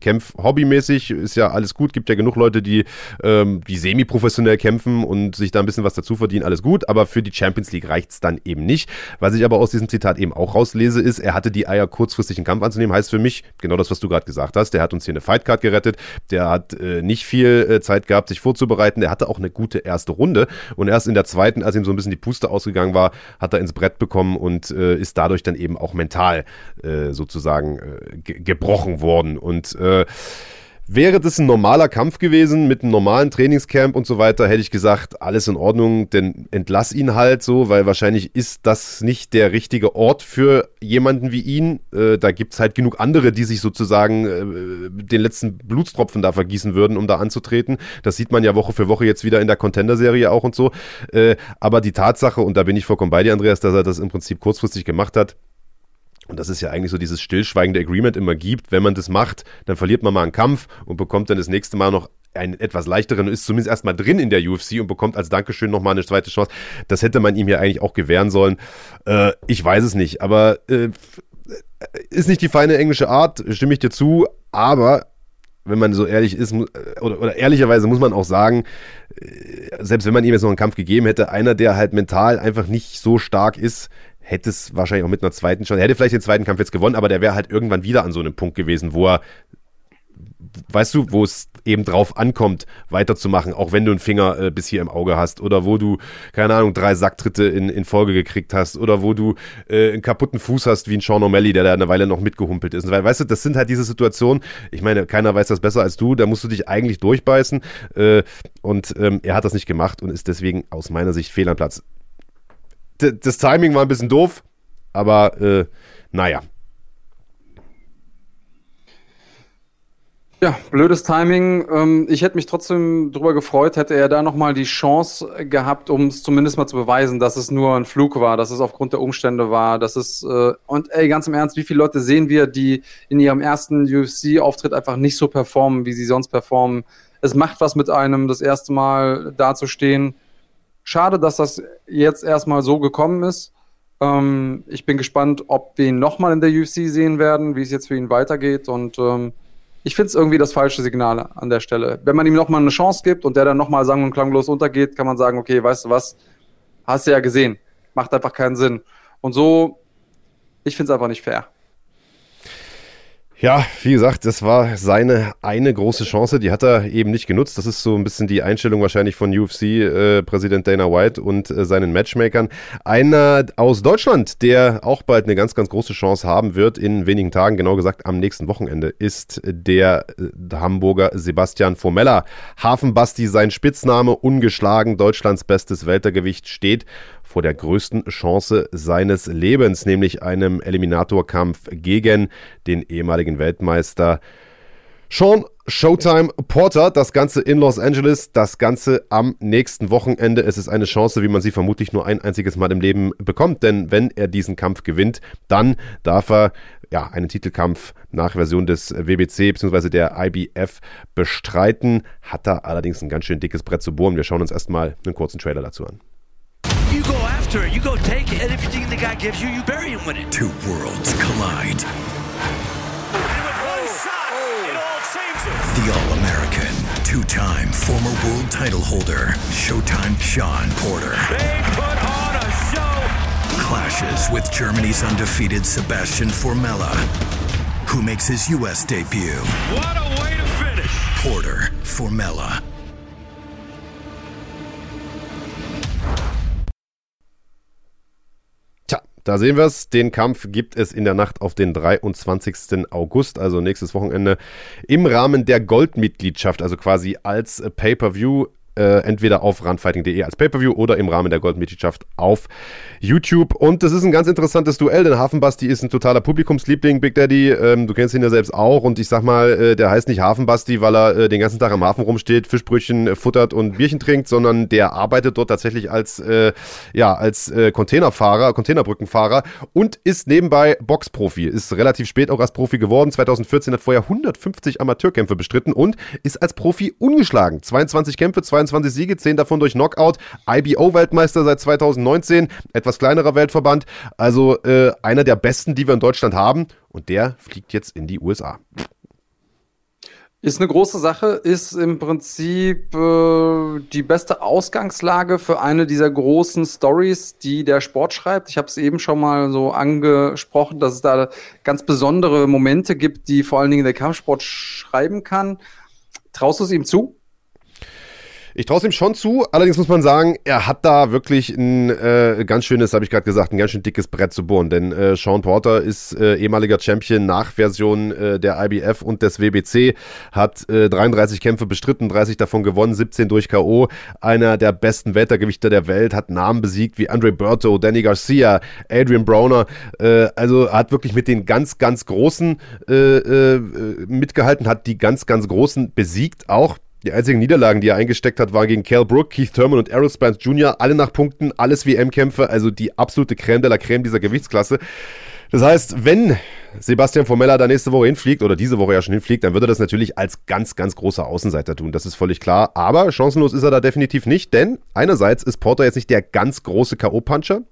Kämpf hobbymäßig, ist ja alles gut. Gibt ja genug Leute, die, ähm, die semi-professionell kämpfen und sich da ein bisschen was dazu verdienen, alles gut. Aber für die Champions League reicht's dann eben nicht. Was ich aber aus diesem Zitat eben auch rauslese, ist, er hatte die Eier kurzfristig einen Kampf anzunehmen. Heißt für mich genau das, was du gerade gesagt hast. Der hat uns hier eine Fightcard gerettet. Der hat äh, nicht viel äh, Zeit gehabt, sich vorzubereiten. Der hatte auch eine eine gute erste Runde. Und erst in der zweiten, als ihm so ein bisschen die Puste ausgegangen war, hat er ins Brett bekommen und äh, ist dadurch dann eben auch mental äh, sozusagen äh, ge gebrochen worden. Und äh, Wäre das ein normaler Kampf gewesen mit einem normalen Trainingscamp und so weiter, hätte ich gesagt, alles in Ordnung, denn entlass ihn halt so, weil wahrscheinlich ist das nicht der richtige Ort für jemanden wie ihn. Äh, da gibt es halt genug andere, die sich sozusagen äh, den letzten Blutstropfen da vergießen würden, um da anzutreten. Das sieht man ja Woche für Woche jetzt wieder in der Contender-Serie auch und so. Äh, aber die Tatsache, und da bin ich vollkommen bei dir, Andreas, dass er das im Prinzip kurzfristig gemacht hat, und das ist ja eigentlich so dieses stillschweigende Agreement immer gibt. Wenn man das macht, dann verliert man mal einen Kampf und bekommt dann das nächste Mal noch einen etwas leichteren ist zumindest erstmal drin in der UFC und bekommt als Dankeschön nochmal eine zweite Chance. Das hätte man ihm ja eigentlich auch gewähren sollen. Äh, ich weiß es nicht, aber äh, ist nicht die feine englische Art, stimme ich dir zu, aber wenn man so ehrlich ist, oder, oder ehrlicherweise muss man auch sagen, äh, selbst wenn man ihm jetzt noch einen Kampf gegeben hätte, einer, der halt mental einfach nicht so stark ist, hätte es wahrscheinlich auch mit einer zweiten er hätte vielleicht den zweiten Kampf jetzt gewonnen, aber der wäre halt irgendwann wieder an so einem Punkt gewesen, wo er weißt du, wo es eben drauf ankommt, weiterzumachen, auch wenn du einen Finger äh, bis hier im Auge hast oder wo du, keine Ahnung, drei Sacktritte in, in Folge gekriegt hast oder wo du äh, einen kaputten Fuß hast wie ein Sean O'Malley, der da eine Weile noch mitgehumpelt ist. Weil, weißt du, das sind halt diese Situationen, ich meine, keiner weiß das besser als du, da musst du dich eigentlich durchbeißen äh, und ähm, er hat das nicht gemacht und ist deswegen aus meiner Sicht fehl am Platz. Das Timing war ein bisschen doof, aber äh, naja, Ja, blödes Timing. Ähm, ich hätte mich trotzdem darüber gefreut, hätte er da nochmal die Chance gehabt, um es zumindest mal zu beweisen, dass es nur ein Flug war, dass es aufgrund der Umstände war, dass es, äh, und ey, ganz im Ernst, wie viele Leute sehen wir, die in ihrem ersten UFC-Auftritt einfach nicht so performen, wie sie sonst performen? Es macht was mit einem, das erste Mal dazustehen. Schade, dass das jetzt erstmal so gekommen ist. Ähm, ich bin gespannt, ob wir ihn nochmal in der UFC sehen werden, wie es jetzt für ihn weitergeht und, ähm, ich finde es irgendwie das falsche Signal an der Stelle. Wenn man ihm nochmal eine Chance gibt und der dann nochmal sang- und klanglos untergeht, kann man sagen, okay, weißt du was, hast du ja gesehen. Macht einfach keinen Sinn. Und so, ich finde es einfach nicht fair. Ja, wie gesagt, das war seine eine große Chance, die hat er eben nicht genutzt. Das ist so ein bisschen die Einstellung wahrscheinlich von UFC-Präsident äh, Dana White und äh, seinen Matchmakern. Einer aus Deutschland, der auch bald eine ganz, ganz große Chance haben wird, in wenigen Tagen, genau gesagt am nächsten Wochenende, ist der äh, Hamburger Sebastian Formella. Hafenbasti, sein Spitzname, ungeschlagen, Deutschlands bestes Weltergewicht, steht vor der größten Chance seines Lebens, nämlich einem Eliminatorkampf gegen den ehemaligen Weltmeister Sean Showtime Porter, das Ganze in Los Angeles, das Ganze am nächsten Wochenende. Es ist eine Chance, wie man sie vermutlich nur ein einziges Mal im Leben bekommt, denn wenn er diesen Kampf gewinnt, dann darf er ja, einen Titelkampf nach Version des WBC bzw. der IBF bestreiten. Hat da allerdings ein ganz schön dickes Brett zu bohren. Wir schauen uns erstmal einen kurzen Trailer dazu an. You go after it, you go take it, and everything the guy gives you, you bury him with it. Two worlds collide. The All American, two time former world title holder, Showtime Sean Porter. They put on a show. Clashes with Germany's undefeated Sebastian Formella, who makes his U.S. debut. What a way to finish! Porter, Formella. Da sehen wir es. Den Kampf gibt es in der Nacht auf den 23. August, also nächstes Wochenende, im Rahmen der Goldmitgliedschaft, also quasi als Pay-per-View äh, entweder auf runfighting.de als Pay-Per-View oder im Rahmen der Goldmitgliedschaft auf YouTube. Und das ist ein ganz interessantes Duell, denn Hafenbasti ist ein totaler Publikumsliebling, Big Daddy. Ähm, du kennst ihn ja selbst auch. Und ich sag mal, äh, der heißt nicht Hafenbasti, weil er äh, den ganzen Tag am Hafen rumsteht, Fischbrötchen äh, futtert und Bierchen trinkt, sondern der arbeitet dort tatsächlich als, äh, ja, als Containerfahrer, Containerbrückenfahrer und ist nebenbei Boxprofi. Ist relativ spät auch als Profi geworden. 2014 hat vorher 150 Amateurkämpfe bestritten und ist als Profi ungeschlagen. 22 Kämpfe, 22 22 Siege, 10 davon durch Knockout. IBO-Weltmeister seit 2019, etwas kleinerer Weltverband. Also äh, einer der besten, die wir in Deutschland haben. Und der fliegt jetzt in die USA. Ist eine große Sache, ist im Prinzip äh, die beste Ausgangslage für eine dieser großen Stories, die der Sport schreibt. Ich habe es eben schon mal so angesprochen, dass es da ganz besondere Momente gibt, die vor allen Dingen der Kampfsport schreiben kann. Traust du es ihm zu? Ich traue es ihm schon zu, allerdings muss man sagen, er hat da wirklich ein äh, ganz schönes, habe ich gerade gesagt, ein ganz schön dickes Brett zu bohren, denn äh, Sean Porter ist äh, ehemaliger Champion nach Version äh, der IBF und des WBC, hat äh, 33 Kämpfe bestritten, 30 davon gewonnen, 17 durch K.O., einer der besten Weltergewichter der Welt, hat Namen besiegt wie Andre Berto, Danny Garcia, Adrian Browner, äh, also hat wirklich mit den ganz, ganz Großen äh, äh, mitgehalten, hat die ganz, ganz Großen besiegt, auch die einzigen Niederlagen, die er eingesteckt hat, waren gegen Cal Brook, Keith Thurman und Errol Spence Jr. Alle nach Punkten, alles WM-Kämpfe, also die absolute Creme de la Creme dieser Gewichtsklasse. Das heißt, wenn Sebastian Formella da nächste Woche hinfliegt oder diese Woche ja schon hinfliegt, dann wird er das natürlich als ganz, ganz großer Außenseiter tun. Das ist völlig klar. Aber chancenlos ist er da definitiv nicht, denn einerseits ist Porter jetzt nicht der ganz große K.O.-Puncher.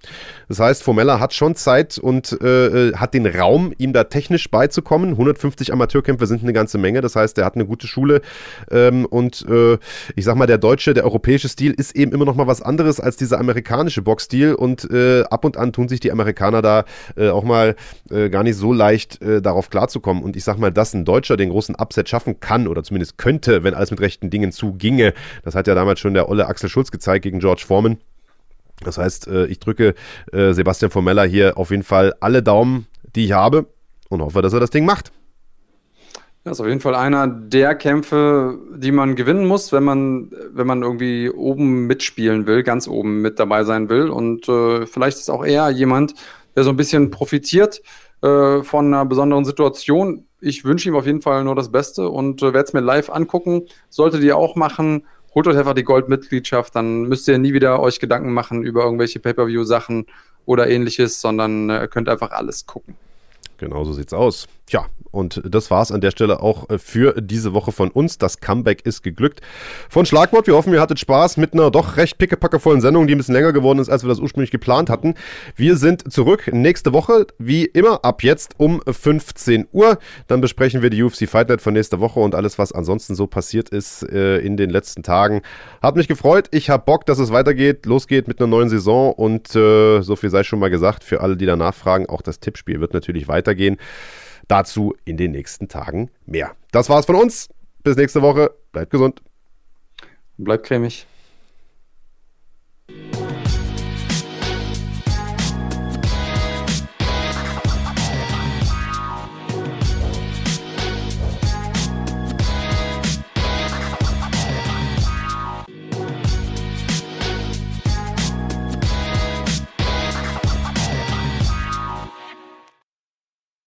Das heißt, Formella hat schon Zeit und äh, äh, hat den Raum, ihm da technisch beizukommen. 150 Amateurkämpfe sind eine ganze Menge. Das heißt, er hat eine gute Schule. Ähm, und äh, ich sag mal, der deutsche, der europäische Stil ist eben immer noch mal was anderes als dieser amerikanische Boxstil. Und äh, ab und an tun sich die Amerikaner da äh, auch mal äh, gar nicht so leicht äh, darauf klarzukommen. Und ich sag mal, dass ein Deutscher den großen Upset schaffen kann oder zumindest könnte, wenn alles mit rechten Dingen zuginge, das hat ja damals schon der olle Axel Schulz gezeigt gegen George Foreman. Das heißt, äh, ich drücke äh, Sebastian Formella hier auf jeden Fall alle Daumen, die ich habe und hoffe, dass er das Ding macht. Das ist auf jeden Fall einer der Kämpfe, die man gewinnen muss, wenn man, wenn man irgendwie oben mitspielen will, ganz oben mit dabei sein will. Und äh, vielleicht ist auch er jemand, der so ein bisschen profitiert äh, von einer besonderen Situation. Ich wünsche ihm auf jeden Fall nur das Beste und äh, werde es mir live angucken. Solltet ihr auch machen, holt euch einfach die Goldmitgliedschaft, dann müsst ihr nie wieder euch Gedanken machen über irgendwelche Pay-Per-View-Sachen oder ähnliches, sondern äh, könnt einfach alles gucken. Genau so sieht's aus. Tja, und das war's an der Stelle auch äh, für diese Woche von uns. Das Comeback ist geglückt. Von Schlagwort, wir hoffen, ihr hattet Spaß mit einer doch recht pickepackevollen Sendung, die ein bisschen länger geworden ist, als wir das ursprünglich geplant hatten. Wir sind zurück nächste Woche, wie immer, ab jetzt um 15 Uhr. Dann besprechen wir die UFC Fight Night von nächster Woche und alles, was ansonsten so passiert ist äh, in den letzten Tagen. Hat mich gefreut. Ich habe Bock, dass es weitergeht, losgeht mit einer neuen Saison und äh, so viel sei schon mal gesagt, für alle, die da nachfragen, auch das Tippspiel wird natürlich weitergehen. Dazu in den nächsten Tagen mehr. Das war's von uns. Bis nächste Woche. Bleibt gesund. Bleibt cremig.